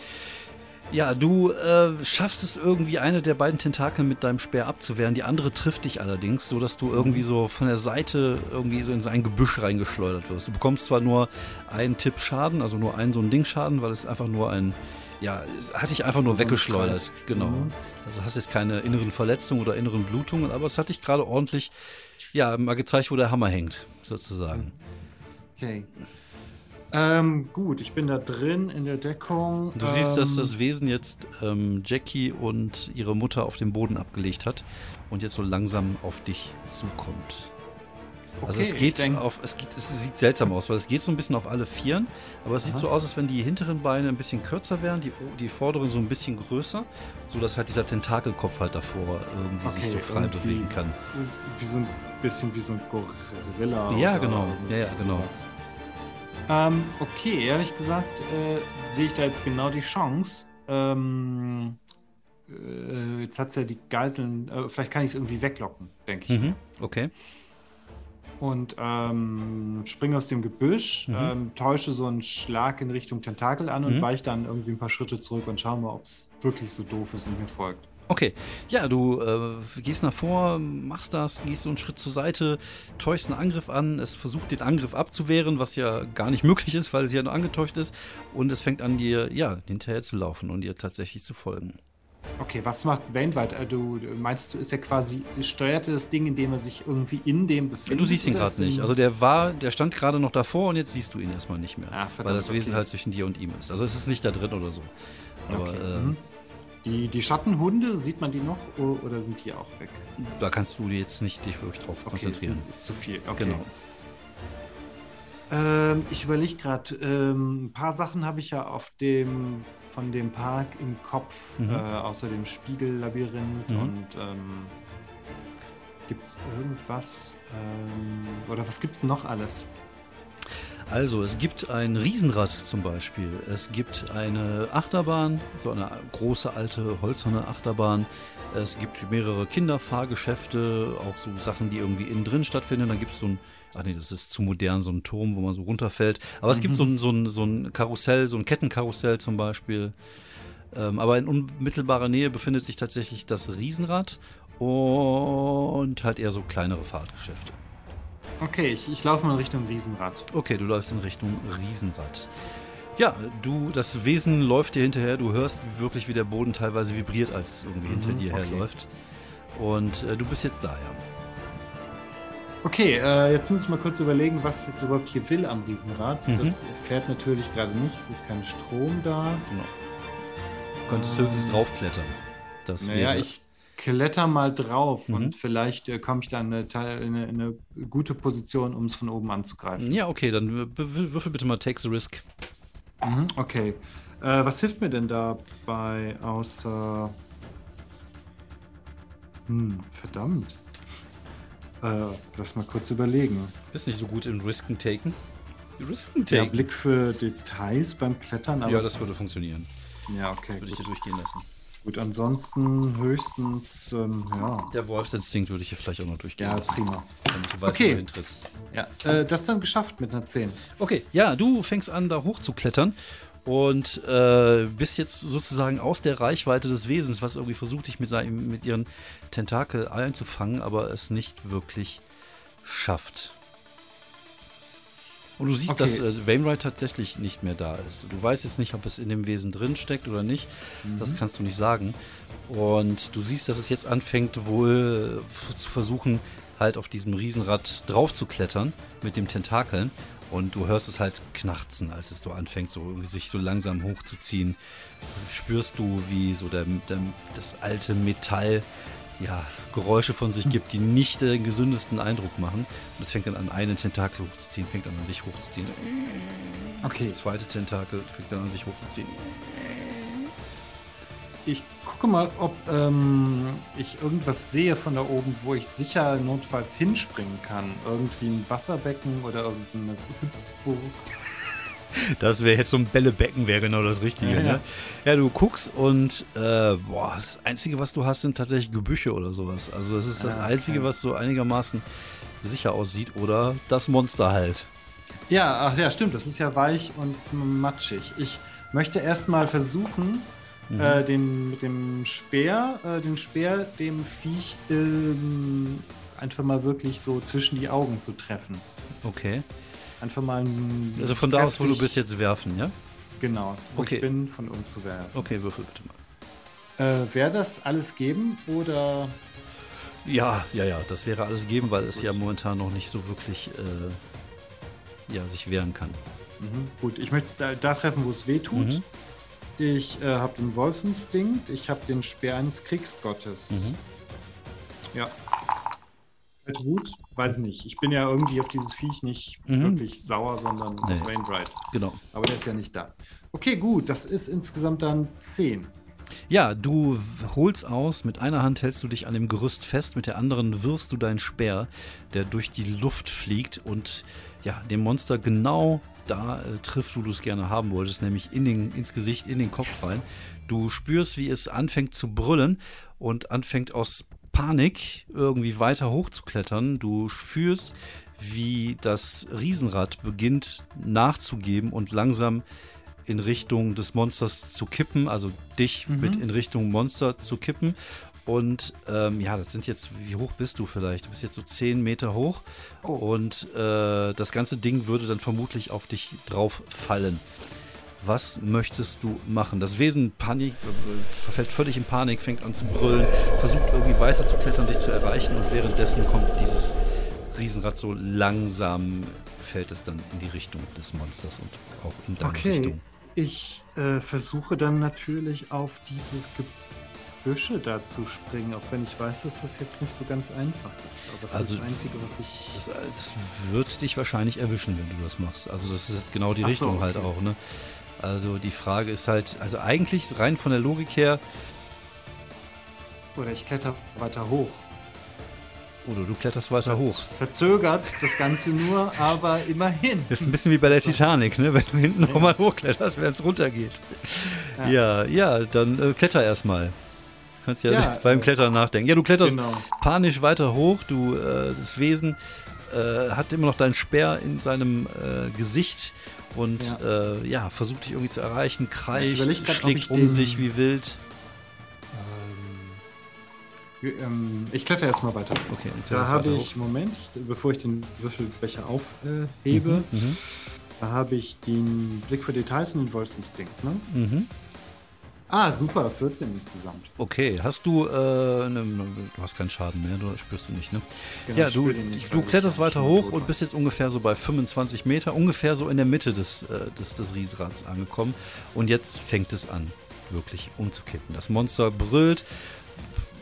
Ja, du äh, schaffst es irgendwie, eine der beiden Tentakel mit deinem Speer abzuwehren. Die andere trifft dich allerdings, so dass du irgendwie so von der Seite irgendwie so in so ein Gebüsch reingeschleudert wirst. Du bekommst zwar nur einen Tipp Schaden, also nur einen so einen Ding Schaden, weil es einfach nur ein, ja, es hat dich einfach nur So ein weggeschleudert. Streif. Genau. Mhm. Also hast jetzt keine inneren Verletzungen oder inneren Blutungen, aber es hat dich gerade ordentlich, ja, mal gezeigt, wo der Hammer hängt, sozusagen. Okay. Ähm, gut, ich bin da drin in der Deckung. Du siehst, dass Ähm, das Wesen jetzt ähm, Jackie und ihre Mutter auf den Boden abgelegt hat und jetzt so langsam auf dich zukommt. also okay, es ich geht denk- auf, es, geht, es sieht seltsam aus, weil es geht so ein bisschen auf alle Vieren, aber es sieht Aha. so aus, als wenn die hinteren Beine ein bisschen kürzer wären, die, die vorderen so ein bisschen größer, so dass halt dieser Tentakelkopf halt davor irgendwie sich Okay, so frei bewegen kann. Wie so ein bisschen wie so ein Gorilla. Ja, genau. Ja, ja, genau. sowas. Ähm, okay, ehrlich gesagt äh, sehe ich da jetzt genau die Chance. Ähm, äh, jetzt hat es ja die Geiseln. Äh, vielleicht kann ich es irgendwie weglocken, denke ich. Mhm. Okay. Und ähm, springe aus dem Gebüsch, Mhm. ähm, täusche so einen Schlag in Richtung Tentakel an und Mhm. weiche dann irgendwie ein paar Schritte zurück und schaue mal, ob es wirklich so doof ist und mir folgt. Okay, ja, du äh, gehst nach vor, machst das, gehst so einen Schritt zur Seite, täuschst einen Angriff an, es versucht den Angriff abzuwehren, was ja gar nicht möglich ist, weil es ja nur angetäuscht ist und es fängt an dir, ja, hinterher zu laufen und dir tatsächlich zu folgen. Okay, was macht Wainwright? Äh, Du du meinst du, ist er quasi, steuerte das Ding, indem er sich irgendwie in dem befindet? du siehst ihn gerade nicht, also der war, der stand gerade noch davor und jetzt siehst du ihn erstmal nicht mehr, Ah, verdammt, weil das Wesen okay. halt zwischen dir und ihm ist. Also es ist nicht da drin oder so. Aber Okay, äh, mhm. Die, die Schattenhunde, sieht man die noch oder sind die auch weg? da kannst du jetzt nicht dich wirklich drauf Okay, konzentrieren. Ist, ist zu viel. Okay. Genau. Ähm, ich überlege gerade, ähm, ein paar Sachen habe ich ja auf dem von dem Park im Kopf, Mhm. äh, außer dem Spiegellabyrinth Mhm. und ähm, gibt es irgendwas ähm, oder was gibt es noch alles? Also, es gibt ein Riesenrad zum Beispiel. Es gibt eine Achterbahn, so eine große alte hölzerne Achterbahn. Es gibt mehrere Kinderfahrgeschäfte, auch so Sachen, die irgendwie innen drin stattfinden. Dann gibt es so ein, ach nee, das ist zu modern, so ein Turm, wo man so runterfällt. Aber es gibt so ein, so, ein, so ein Karussell, so ein Kettenkarussell zum Beispiel. Ähm, aber in unmittelbarer Nähe befindet sich tatsächlich das Riesenrad und halt eher so kleinere Fahrtgeschäfte. Okay, ich, ich laufe mal in Richtung Riesenrad. Okay, du läufst in Richtung Riesenrad. Ja, du, das Wesen läuft dir hinterher. Du hörst wirklich, wie der Boden teilweise vibriert, als es irgendwie hinter Mhm, dir okay. herläuft. Und äh, du bist jetzt da, ja. Okay, äh, jetzt muss ich mal kurz überlegen, was ich jetzt überhaupt hier will am Riesenrad. Mhm. Das fährt natürlich gerade nicht, es ist kein Strom da. Genau. Du könntest Ähm, höchstens draufklettern. Das Naja, ich kletter mal drauf Mhm. und vielleicht äh, komme ich dann in eine, in eine, in eine gute Position, um es von oben anzugreifen. Ja, okay, dann würfel bitte mal Take the Risk. Mhm, okay. Äh, was hilft mir denn dabei außer. Hm, verdammt. Äh, lass mal kurz überlegen. Bist nicht so gut im Risken Taken. Risken Der Taken. Blick für Details beim Klettern, aber ja, das würde funktionieren. Ja, okay. Würde ich dir durchgehen lassen. Gut, ansonsten höchstens, ähm, ja. Der Wolfsinstinkt würde ich hier vielleicht auch noch durchgehen Ja, prima. Damit du weißt, Okay. wo du. Ja, äh, das dann geschafft mit einer 10. Okay, ja, du fängst an, da hochzuklettern und äh, bist jetzt sozusagen aus der Reichweite des Wesens, was irgendwie versucht, dich mit, mit ihren Tentakel einzufangen, aber es nicht wirklich schafft. Und du siehst, Okay. dass äh, Wainwright tatsächlich nicht mehr da ist. Du weißt jetzt nicht, ob es in dem Wesen drin steckt oder nicht. Das kannst du nicht sagen. Und du siehst, dass es jetzt anfängt, wohl äh, zu versuchen, halt auf diesem Riesenrad drauf zu klettern mit dem Tentakeln. Und du hörst es halt knarzen, als es so anfängt, so sich so langsam hochzuziehen. Spürst du, wie so der, der, das alte Metall ja, Geräusche von sich gibt, die nicht den gesündesten Eindruck machen. Und es fängt dann an, einen Tentakel hochzuziehen, fängt dann an, sich hochzuziehen. Okay. Das zweite Tentakel fängt dann an, sich hochzuziehen. Ich gucke mal, ob ähm, ich irgendwas sehe von da oben, wo ich sicher notfalls hinspringen kann. Irgendwie ein Wasserbecken oder irgendeine Hüpfburg. Das wäre jetzt so ein Bällebecken, wäre genau das Richtige. Ja, ne? ja du guckst und äh, boah, das Einzige, was du hast, sind tatsächlich Gebüsche oder sowas. Also das ist das Ah, okay. Einzige, was so einigermaßen sicher aussieht. Oder das Monster halt. Ja, ach ja, stimmt. Das ist ja weich und matschig. Ich möchte erstmal versuchen, Mhm. äh, den, mit dem Speer, äh, den Speer dem Viech einfach mal wirklich so zwischen die Augen zu treffen. Okay. Einfach mal ein Also von da aus, wo du bist, jetzt werfen, ja? Genau, wo Okay. ich bin, von oben zu werfen. Okay, würfel bitte mal. Äh, Wäre das alles geben oder Ja, ja, ja, das wäre alles geben, weil es ja momentan noch nicht so wirklich äh, ja, sich wehren kann. Mhm. Gut, ich möchte es da, da treffen, wo es weh tut. Mhm. Ich äh, habe den Wolfsinstinkt, ich habe den Speer eines Kriegsgottes. Mhm. Ja. Mit Wut? Weiß nicht. Ich bin ja irgendwie auf dieses Viech nicht Mhm. wirklich sauer, sondern Nee. auf Wainwright. Genau. Aber der ist ja nicht da. Okay, gut, das ist insgesamt dann 10. Ja, du holst aus, mit einer Hand hältst du dich an dem Gerüst fest, mit der anderen wirfst du deinen Speer, der durch die Luft fliegt und ja, dem Monster genau da äh, trifft, wo du es gerne haben wolltest, nämlich in den, ins Gesicht, in den Kopf rein. Du spürst, wie es anfängt zu brüllen und anfängt aus Panik irgendwie weiter hochzuklettern. Du fühlst, wie das Riesenrad beginnt nachzugeben und langsam in Richtung des Monsters zu kippen, also dich Mhm. mit in Richtung Monster zu kippen. Und ähm, ja, das sind jetzt, wie hoch bist du vielleicht? Du bist jetzt so 10 Meter hoch. Oh. Und äh, das ganze Ding würde dann vermutlich auf dich drauf fallen. Was möchtest du machen? Das Wesen Panik, äh, verfällt völlig in Panik, fängt an zu brüllen, versucht irgendwie weiter zu klettern, dich zu erreichen und währenddessen kommt dieses Riesenrad so langsam, fällt es dann in die Richtung des Monsters und auch in deine Okay. Richtung. Ich äh, versuche dann natürlich auf dieses Gebüsche da zu springen, auch wenn ich weiß, dass das jetzt nicht so ganz einfach ist. Aber das Also, ist das Einzige, was ich. Das, das wird dich wahrscheinlich erwischen, wenn du das machst. Also das ist genau die Ach so, Richtung halt okay. auch, ne? Also die Frage ist halt, also eigentlich rein von der Logik her, Oder ich kletter weiter hoch. oder du kletterst weiter Das hoch. verzögert das Ganze nur, aber immerhin. Das ist ein bisschen wie bei der Titanic, ne? Wenn du hinten nochmal hochkletterst, während es runtergeht. Ja, ja, dann äh, kletter erstmal. Du kannst ja, Ja, beim äh, Klettern nachdenken. Ja, du kletterst Genau. panisch weiter hoch. Du, äh, das Wesen äh, hat immer noch deinen Speer in seinem äh, Gesicht und ja. Äh, ja, versucht dich irgendwie zu erreichen, kreischt, grad, schlägt um sich wie wild. Ähm, ähm, ich kletter erstmal weiter. Okay, Da habe ich, Moment, ich, bevor ich den Würfelbecher aufhebe, hoch. Mhm, da habe ich den Blick für Details und den Wolfsinstinkt. Ne? mhm. Ah, super, 14 insgesamt. Okay, hast du, äh, ne, ne, du hast keinen Schaden mehr, du spürst du nicht, ne? Genau, ja, du, nicht, du kletterst weiter hoch und bist jetzt ungefähr so bei 25 Meter, ungefähr so in der Mitte des, äh, des, des Riesenrads angekommen. Und jetzt fängt es an, wirklich umzukippen. Das Monster brüllt,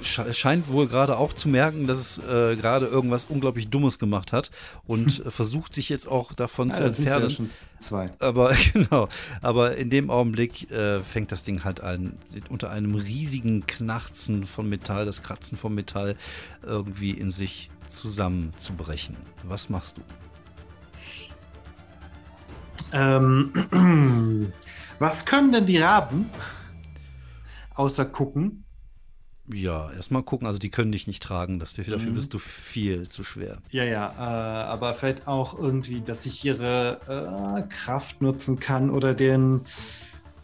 scheint wohl gerade auch zu merken, dass es äh, gerade irgendwas unglaublich Dummes gemacht hat und äh, versucht sich jetzt auch davon Ja, zu sind ja entfernen. schon zwei. Aber genau, aber in dem Augenblick äh, fängt das Ding halt an, unter einem riesigen Knarzen von Metall, das Kratzen von Metall irgendwie in sich zusammenzubrechen. Was machst du? Ähm, was können denn die Raben außer gucken? Ja, erstmal gucken, also die können dich nicht tragen, das, dafür Mhm. bist du viel zu schwer. Ja, ja, äh, aber vielleicht auch irgendwie, dass ich ihre äh, Kraft nutzen kann oder den,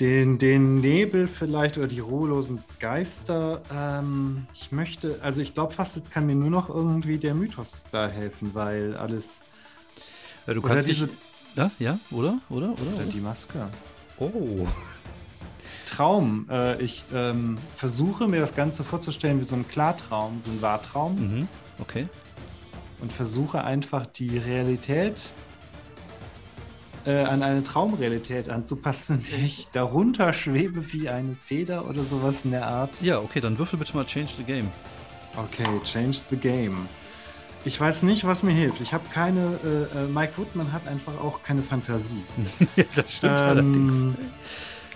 den, den Nebel vielleicht oder die ruhelosen Geister. Ähm, ich möchte, also ich glaube fast, jetzt kann mir nur noch irgendwie der Mythos da helfen, weil alles. Ja, du Oder kannst diese dich, Ja, ja? Oder? Oder? Oder oder? die Maske. Oh. Traum. Äh, ich ähm, versuche mir das Ganze vorzustellen wie so ein Klartraum, so ein Wahrtraum Mhm. Okay. und versuche einfach die Realität äh, an eine Traumrealität anzupassen, in der ich darunter schwebe wie eine Feder oder sowas in der Art. Ja, okay, dann würfel bitte mal Change the Game. Okay, change the game. Ich weiß nicht, was mir hilft. Ich habe keine. Äh, äh, Mike Woodman hat einfach auch keine Fantasie. ja, das stimmt Ähm, allerdings.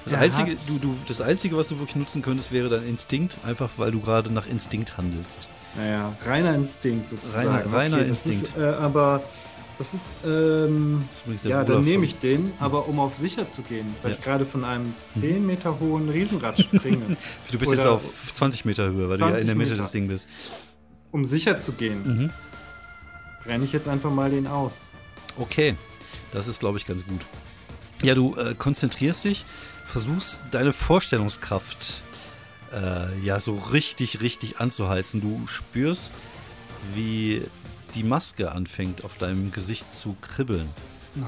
Das er einzige, du, du, das Einzige, was du wirklich nutzen könntest, wäre dein Instinkt, einfach weil du gerade nach Instinkt handelst. Naja, reiner Instinkt sozusagen. Reiner- reiner das Instinkt. Ist, äh, aber das ist. Ähm, Das ist ja, dann nehme ich den, aber um auf sicher zu gehen, weil Ja. Ich gerade von einem 10 Meter hohen Riesenrad springe. Du bist jetzt auf 20 Meter Höhe, weil du ja 20 in der Mitte Meter. des Ding bist. um sicher zu gehen, Mhm. brenne ich jetzt einfach mal den aus. Okay, das ist, glaube ich, ganz gut. Ja, du äh, konzentrierst dich, versuchst deine Vorstellungskraft äh, ja so richtig, richtig anzuheizen. Du spürst, wie die Maske anfängt auf deinem Gesicht zu kribbeln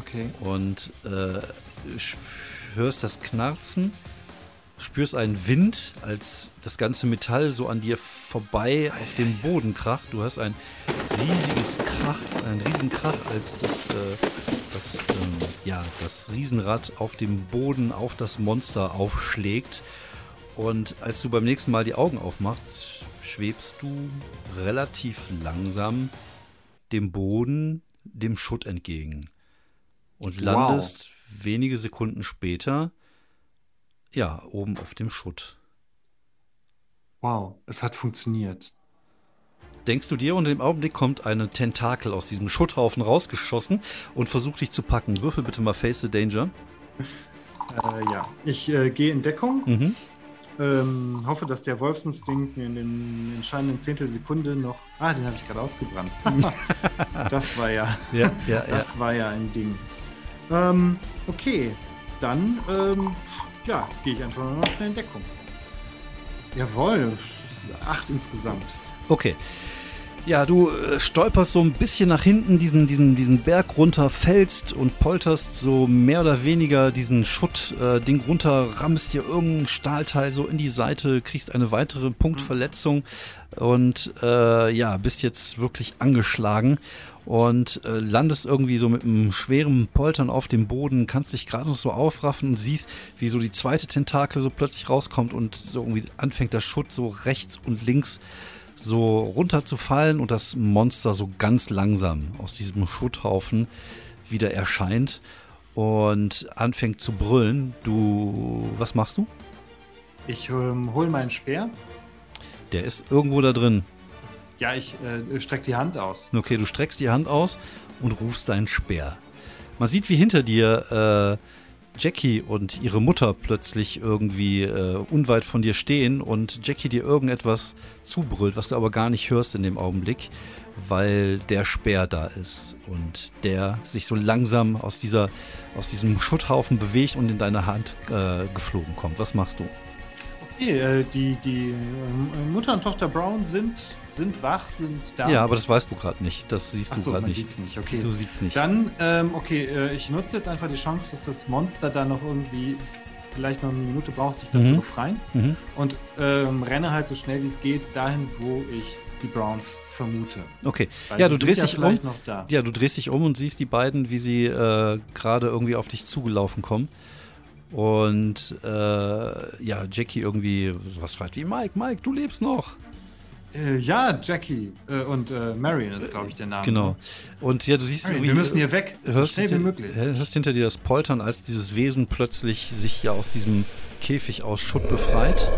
Okay. und äh, hörst das Knarzen, spürst einen Wind, als das ganze Metall so an dir vorbei auf dem Boden kracht. Du hast ein riesiges Krach, einen riesigen Krach, als das, äh, das, ähm, ja, das Riesenrad auf dem Boden auf das Monster aufschlägt. Und als du beim nächsten Mal die Augen aufmachst, schwebst du relativ langsam dem Boden, dem Schutt entgegen. Und Wow. landest wenige Sekunden später, ja, oben auf dem Schutt. Wow, es hat funktioniert. Denkst du dir, und im Augenblick kommt eine Tentakel aus diesem Schutthaufen rausgeschossen und versucht dich zu packen. Würfel bitte mal Face the Danger. Äh, ja, ich äh, gehe in Deckung. Mhm. Ähm, hoffe, dass der Wolfsinstinkt mir in den entscheidenden Zehntelsekunde noch. Ah, den habe ich gerade ausgebrannt. das war ja, Ja, ja, ja. das war ja ein Ding. Ähm, okay, dann ähm, ja, gehe ich einfach mal schnell in Deckung. Jawohl, acht insgesamt. Okay. Ja, du äh, stolperst so ein bisschen nach hinten diesen, diesen, diesen Berg runter, fällst und polterst so mehr oder weniger diesen Schutt-Ding runter, rammst dir irgendein Stahlteil so in die Seite, kriegst eine weitere Punktverletzung und äh, ja, bist jetzt wirklich angeschlagen und äh, landest irgendwie so mit einem schweren Poltern auf dem Boden, kannst dich gerade noch so aufraffen und siehst, wie so die zweite Tentakel so plötzlich rauskommt und so irgendwie anfängt der Schutt so rechts und links so runterzufallen und das Monster so ganz langsam aus diesem Schutthaufen wieder erscheint und anfängt zu brüllen. Du, was machst du? Ich ähm, hole meinen Speer. Der ist irgendwo da drin. Ja, ich äh, strecke die Hand aus. Okay, du streckst die Hand aus und rufst deinen Speer. Man sieht, wie hinter dir äh, Jackie und ihre Mutter plötzlich irgendwie äh, unweit von dir stehen und Jackie dir irgendetwas zubrüllt, was du aber gar nicht hörst in dem Augenblick, weil der Speer da ist und der sich so langsam aus, dieser, aus diesem Schutthaufen bewegt und in deine Hand äh, geflogen kommt. Was machst du? Okay, äh, die, die äh, Mutter und Tochter Brown sind, sind wach, sind da. Ja, aber das weißt du gerade nicht. Das siehst Ach du so, gerade man nicht. sieht's nicht. Okay. Du siehst nicht. Dann, ähm, okay, äh, ich nutze jetzt einfach die Chance, dass das Monster da noch irgendwie vielleicht noch eine Minute braucht, sich da Mhm. zu befreien. Mhm. Und ähm, renne halt so schnell wie es geht dahin, wo ich die Browns vermute. Okay. Weil Ja, du drehst ja dich um. vielleicht noch da. Ja, du drehst dich um und siehst die beiden, wie sie äh, gerade irgendwie auf dich zugelaufen kommen. Und äh, ja, Jackie irgendwie was schreit wie Mike, Mike, du lebst noch. Äh, ja, Jackie äh, und äh, Marion ist, glaube ich, der Name. Genau. Und ja, du siehst Marion, irgendwie. wir müssen hier weg, so hörst, schnell wie hinter, möglich. hörst hinter dir das Poltern, als dieses Wesen plötzlich sich ja aus diesem Käfig aus Schutt befreit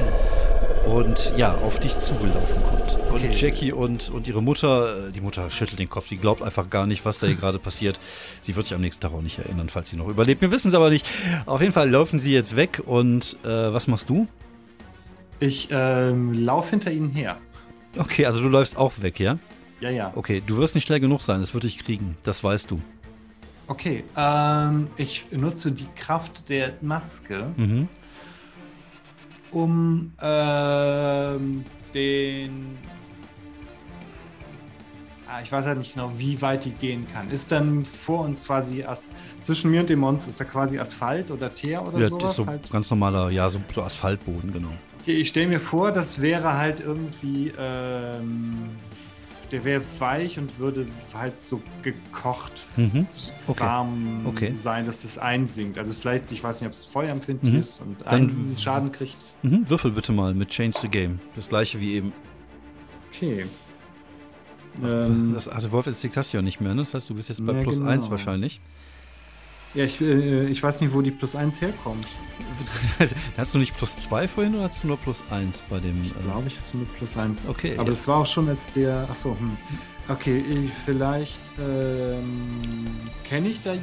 und ja, auf dich zugelaufen kommt. Und Okay. Jackie und, und ihre Mutter, äh, die Mutter schüttelt den Kopf, die glaubt einfach gar nicht, was da hier gerade passiert. Sie wird sich am nächsten Tag auch nicht erinnern, falls sie noch überlebt. Wir wissen es aber nicht. Auf jeden Fall laufen sie jetzt weg und äh, was machst du? Ich ähm, laufe hinter ihnen her. Okay, also du läufst auch weg, ja? Ja, ja. Okay, du wirst nicht schnell genug sein, es wird dich kriegen, das weißt du. Okay, ähm, ich nutze die Kraft der Maske, Mhm. um ähm, den Ja, ich weiß halt nicht genau, wie weit die gehen kann. Ist dann vor uns quasi As zwischen mir und dem Monster ist da quasi Asphalt oder Teer oder Ja, sowas? das ist so halt? ganz normaler, ja, so, so Asphaltboden, genau. Okay, ich stelle mir vor, das wäre halt irgendwie, ähm, der wäre weich und würde halt so gekocht Mhm. Okay. warm Okay. sein, dass es einsinkt. Also vielleicht, ich weiß nicht, ob es feuerempfindlich Mhm. ist und Dann- einen Schaden kriegt. Mhm. Würfel bitte mal mit Change the Game. Das gleiche wie eben. Okay. Ähm, das Arte Wolf Instinct hast du ja nicht mehr, ne? Das heißt, du bist jetzt bei Ja, plus genau. 1 wahrscheinlich. Ja, ich, äh, ich weiß nicht, wo die plus 1 herkommt. hast du nicht plus 2 vorhin oder hast du nur plus 1 bei dem. Ich äh, glaube, ich hatte mit plus 1. Okay, Aber das war auch schon als der. Achso, hm. Okay, ich, vielleicht ähm, kenne ich da.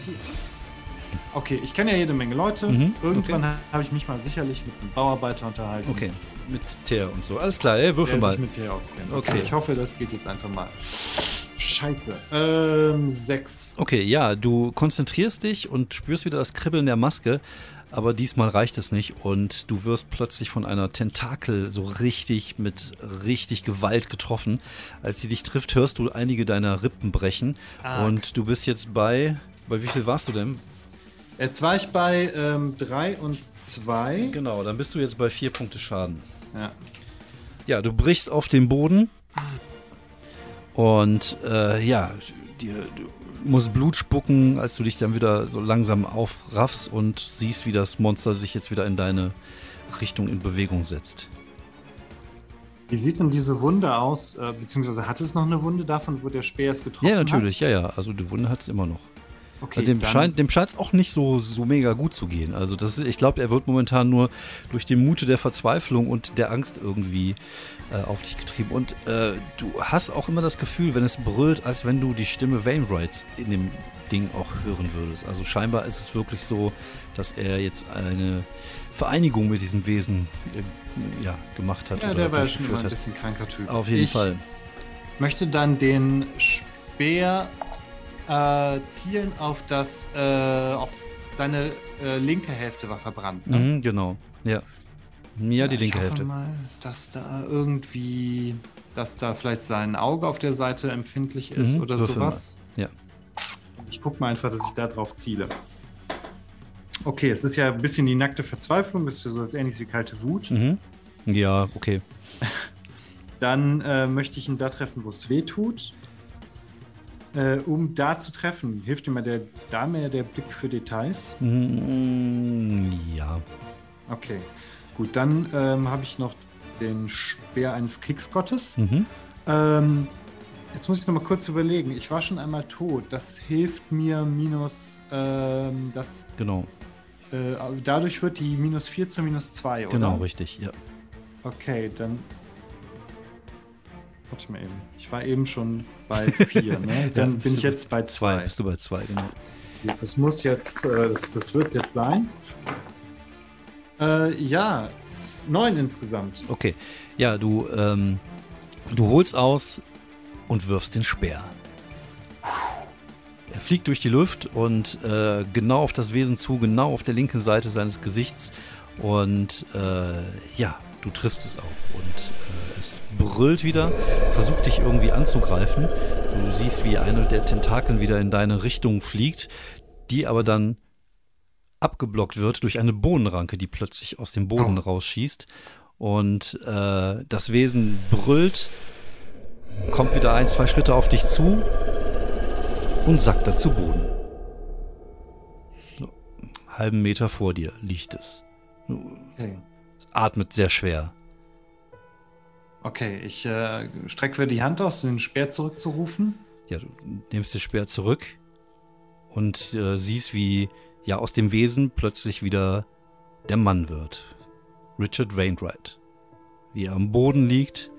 Okay, ich kenne ja jede Menge Leute. Mhm, Irgendwann okay. habe ich mich mal sicherlich mit einem Bauarbeiter unterhalten. Okay, mit Teer und so. Alles klar, ey, Der würfel mal. sich mit dir auskennt. Okay. Ich hoffe, das geht jetzt einfach mal. Scheiße. Ähm, sechs. Okay, ja, du konzentrierst dich und spürst wieder das Kribbeln der Maske, aber diesmal reicht es nicht und du wirst plötzlich von einer Tentakel so richtig mit richtig Gewalt getroffen. Als sie dich trifft, hörst du einige deiner Rippen brechen Arg. und du bist jetzt bei, bei wie viel warst du denn? Jetzt war ich bei ähm, drei und zwei. Genau, dann bist du jetzt bei vier Punkte Schaden. Ja. Ja, du brichst auf den Boden und äh, ja, dir, du musst Blut spucken, als du dich dann wieder so langsam aufraffst und siehst, wie das Monster sich jetzt wieder in deine Richtung in Bewegung setzt. Wie sieht denn diese Wunde aus? Äh, beziehungsweise hat es noch eine Wunde davon, wo der Speer es getroffen Ja, hat? natürlich, ja, ja. Also die Wunde hat es immer noch. Okay, dem dann- scheint dem scheint's auch nicht so, so mega gut zu gehen. Also das, ich glaube, er wird momentan nur durch den Mute der Verzweiflung und der Angst irgendwie äh, auf dich getrieben. Und äh, du hast auch immer das Gefühl, wenn es brüllt, als wenn du die Stimme Wainwrights in dem Ding auch hören würdest. Also scheinbar ist es wirklich so, dass er jetzt eine Vereinigung mit diesem Wesen äh, ja, gemacht hat Ja, oder der war schon immer ein bisschen kranker Typ. Auf jeden ich Fall. möchte dann den Speer äh, zielen auf das, äh, auf seine äh, linke Hälfte war verbrannt. Ne? Mhm, genau, ja. Ja, die ich linke hoffe Hälfte. mal, dass da irgendwie, dass da vielleicht sein Auge auf der Seite empfindlich ist Mhm, oder sowas. mal. Ja. Ich gucke mal einfach, dass ich da drauf ziele. Okay, es ist ja ein bisschen die nackte Verzweiflung, das ist ja so was ähnliches wie kalte Wut. Mhm. Ja, okay. Dann äh, möchte ich ihn da treffen, wo es weh tut. Äh, um da zu treffen, hilft mir der Dame der Blick für Details. Mm, ja. Okay, gut, dann ähm, habe ich noch den Speer eines Kriegsgottes. Mhm. Ähm, jetzt muss ich noch mal kurz überlegen. Ich war schon einmal tot. Das hilft mir minus ähm, das. Genau, Äh, dadurch wird die minus 4 zu minus 2, oder? genau, richtig, ja. Okay, dann. Warte mal eben. Ich war eben schon bei 4, ne? Dann bist bin ich jetzt bei Zwei, 2. bist du bei zwei, genau. Das muss jetzt, äh, das, das wird jetzt sein. Äh, ja, 9 insgesamt. Okay. Ja, du, ähm, du holst aus und wirfst den Speer. Er fliegt durch die Luft und äh, genau auf das Wesen zu, genau auf der linken Seite seines Gesichts. Und äh, ja, du triffst es auch. Und äh, brüllt wieder, versucht dich irgendwie anzugreifen. Du siehst, wie eine der Tentakeln wieder in deine Richtung fliegt, die aber dann abgeblockt wird durch eine Bohnenranke, die plötzlich aus dem Boden Oh. rausschießt. Und äh, das Wesen brüllt, kommt wieder ein, zwei Schritte auf dich zu und sackt dann zu Boden. So, halben Meter vor dir liegt es. Okay. Es atmet sehr schwer. Okay, ich äh, strecke die Hand aus, den Speer zurückzurufen. Ja, du nimmst das Speer zurück und äh, siehst, wie ja aus dem Wesen plötzlich wieder der Mann wird. Richard Wainwright. Wie er am Boden liegt,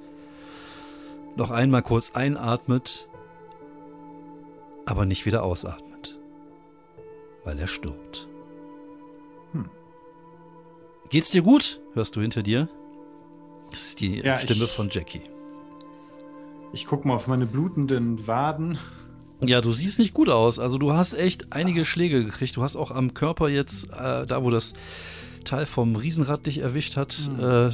noch einmal kurz einatmet, aber nicht wieder ausatmet, weil er stirbt. Hm. Geht's dir gut? Hörst du hinter dir? Das ist die Ja, Stimme ich- von Jackie. Ich gucke mal auf meine blutenden Waden. Ja, du siehst nicht gut aus. Also du hast echt einige Schläge gekriegt. Du hast auch am Körper jetzt, äh, da wo das Teil vom Riesenrad dich erwischt hat, Hm. äh,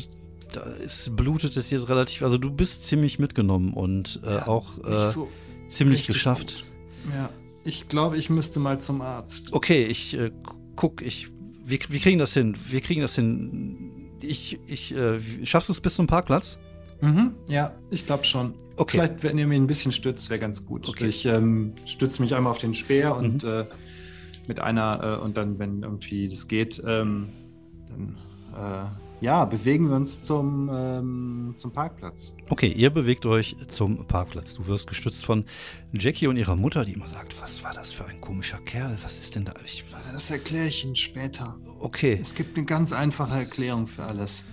da ist, blutet es jetzt relativ. Also du bist ziemlich mitgenommen und äh, Ja, auch äh, so, ziemlich geschafft. gut. Ja, ich glaube, ich müsste mal zum Arzt. Okay, ich äh, guck, ich. Wir, wir kriegen das hin. Wir kriegen das hin. Ich, ich, äh, schaffst du es bis zum Parkplatz? Mhm, ja, ich glaube schon. Okay. Vielleicht, wenn ihr mir ein bisschen stützt, wäre ganz gut. Okay. Mhm. Ich ähm, stütze mich einmal auf den Speer und äh, mit einer, äh, und dann, wenn irgendwie das geht, ähm, dann äh, ja, bewegen wir uns zum, ähm, zum Parkplatz. Okay, ihr bewegt euch zum Parkplatz. Du wirst gestützt von Jackie und ihrer Mutter, die immer sagt, was war das für ein komischer Kerl? Was ist denn da? Ich, Das erkläre ich Ihnen später. Okay. Es gibt eine ganz einfache Erklärung für alles.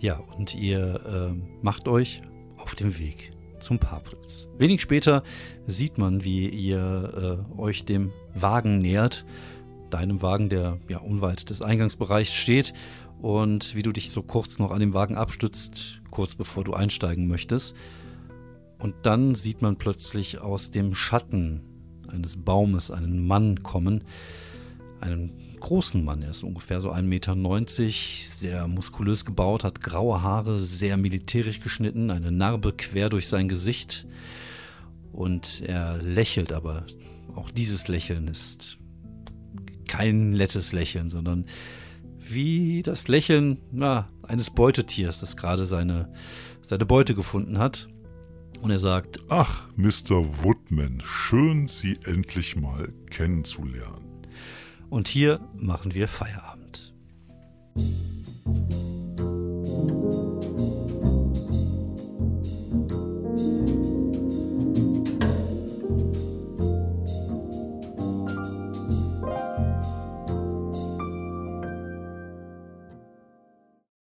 Ja, und ihr ähm, macht euch auf den Weg zum Parkplatz. Wenig später sieht man, wie ihr äh, euch dem Wagen nähert. Deinem Wagen, der ja unweit des Eingangsbereichs steht. Und wie du dich so kurz noch an dem Wagen abstützt, kurz bevor du einsteigen möchtest. Und dann sieht man plötzlich aus dem Schatten eines Baumes einen Mann kommen. Einen großen Mann, er ist ungefähr so 1,90 Meter, sehr muskulös gebaut, hat graue Haare, sehr militärisch geschnitten, eine Narbe quer durch sein Gesicht. Und er lächelt, aber auch dieses Lächeln ist kein nettes Lächeln, sondern wie das Lächeln na, eines Beutetiers, das gerade seine, seine Beute gefunden hat. Und er sagt, Ach, Mr. Woodman, schön, Sie endlich mal kennenzulernen. Und hier machen wir Feierabend.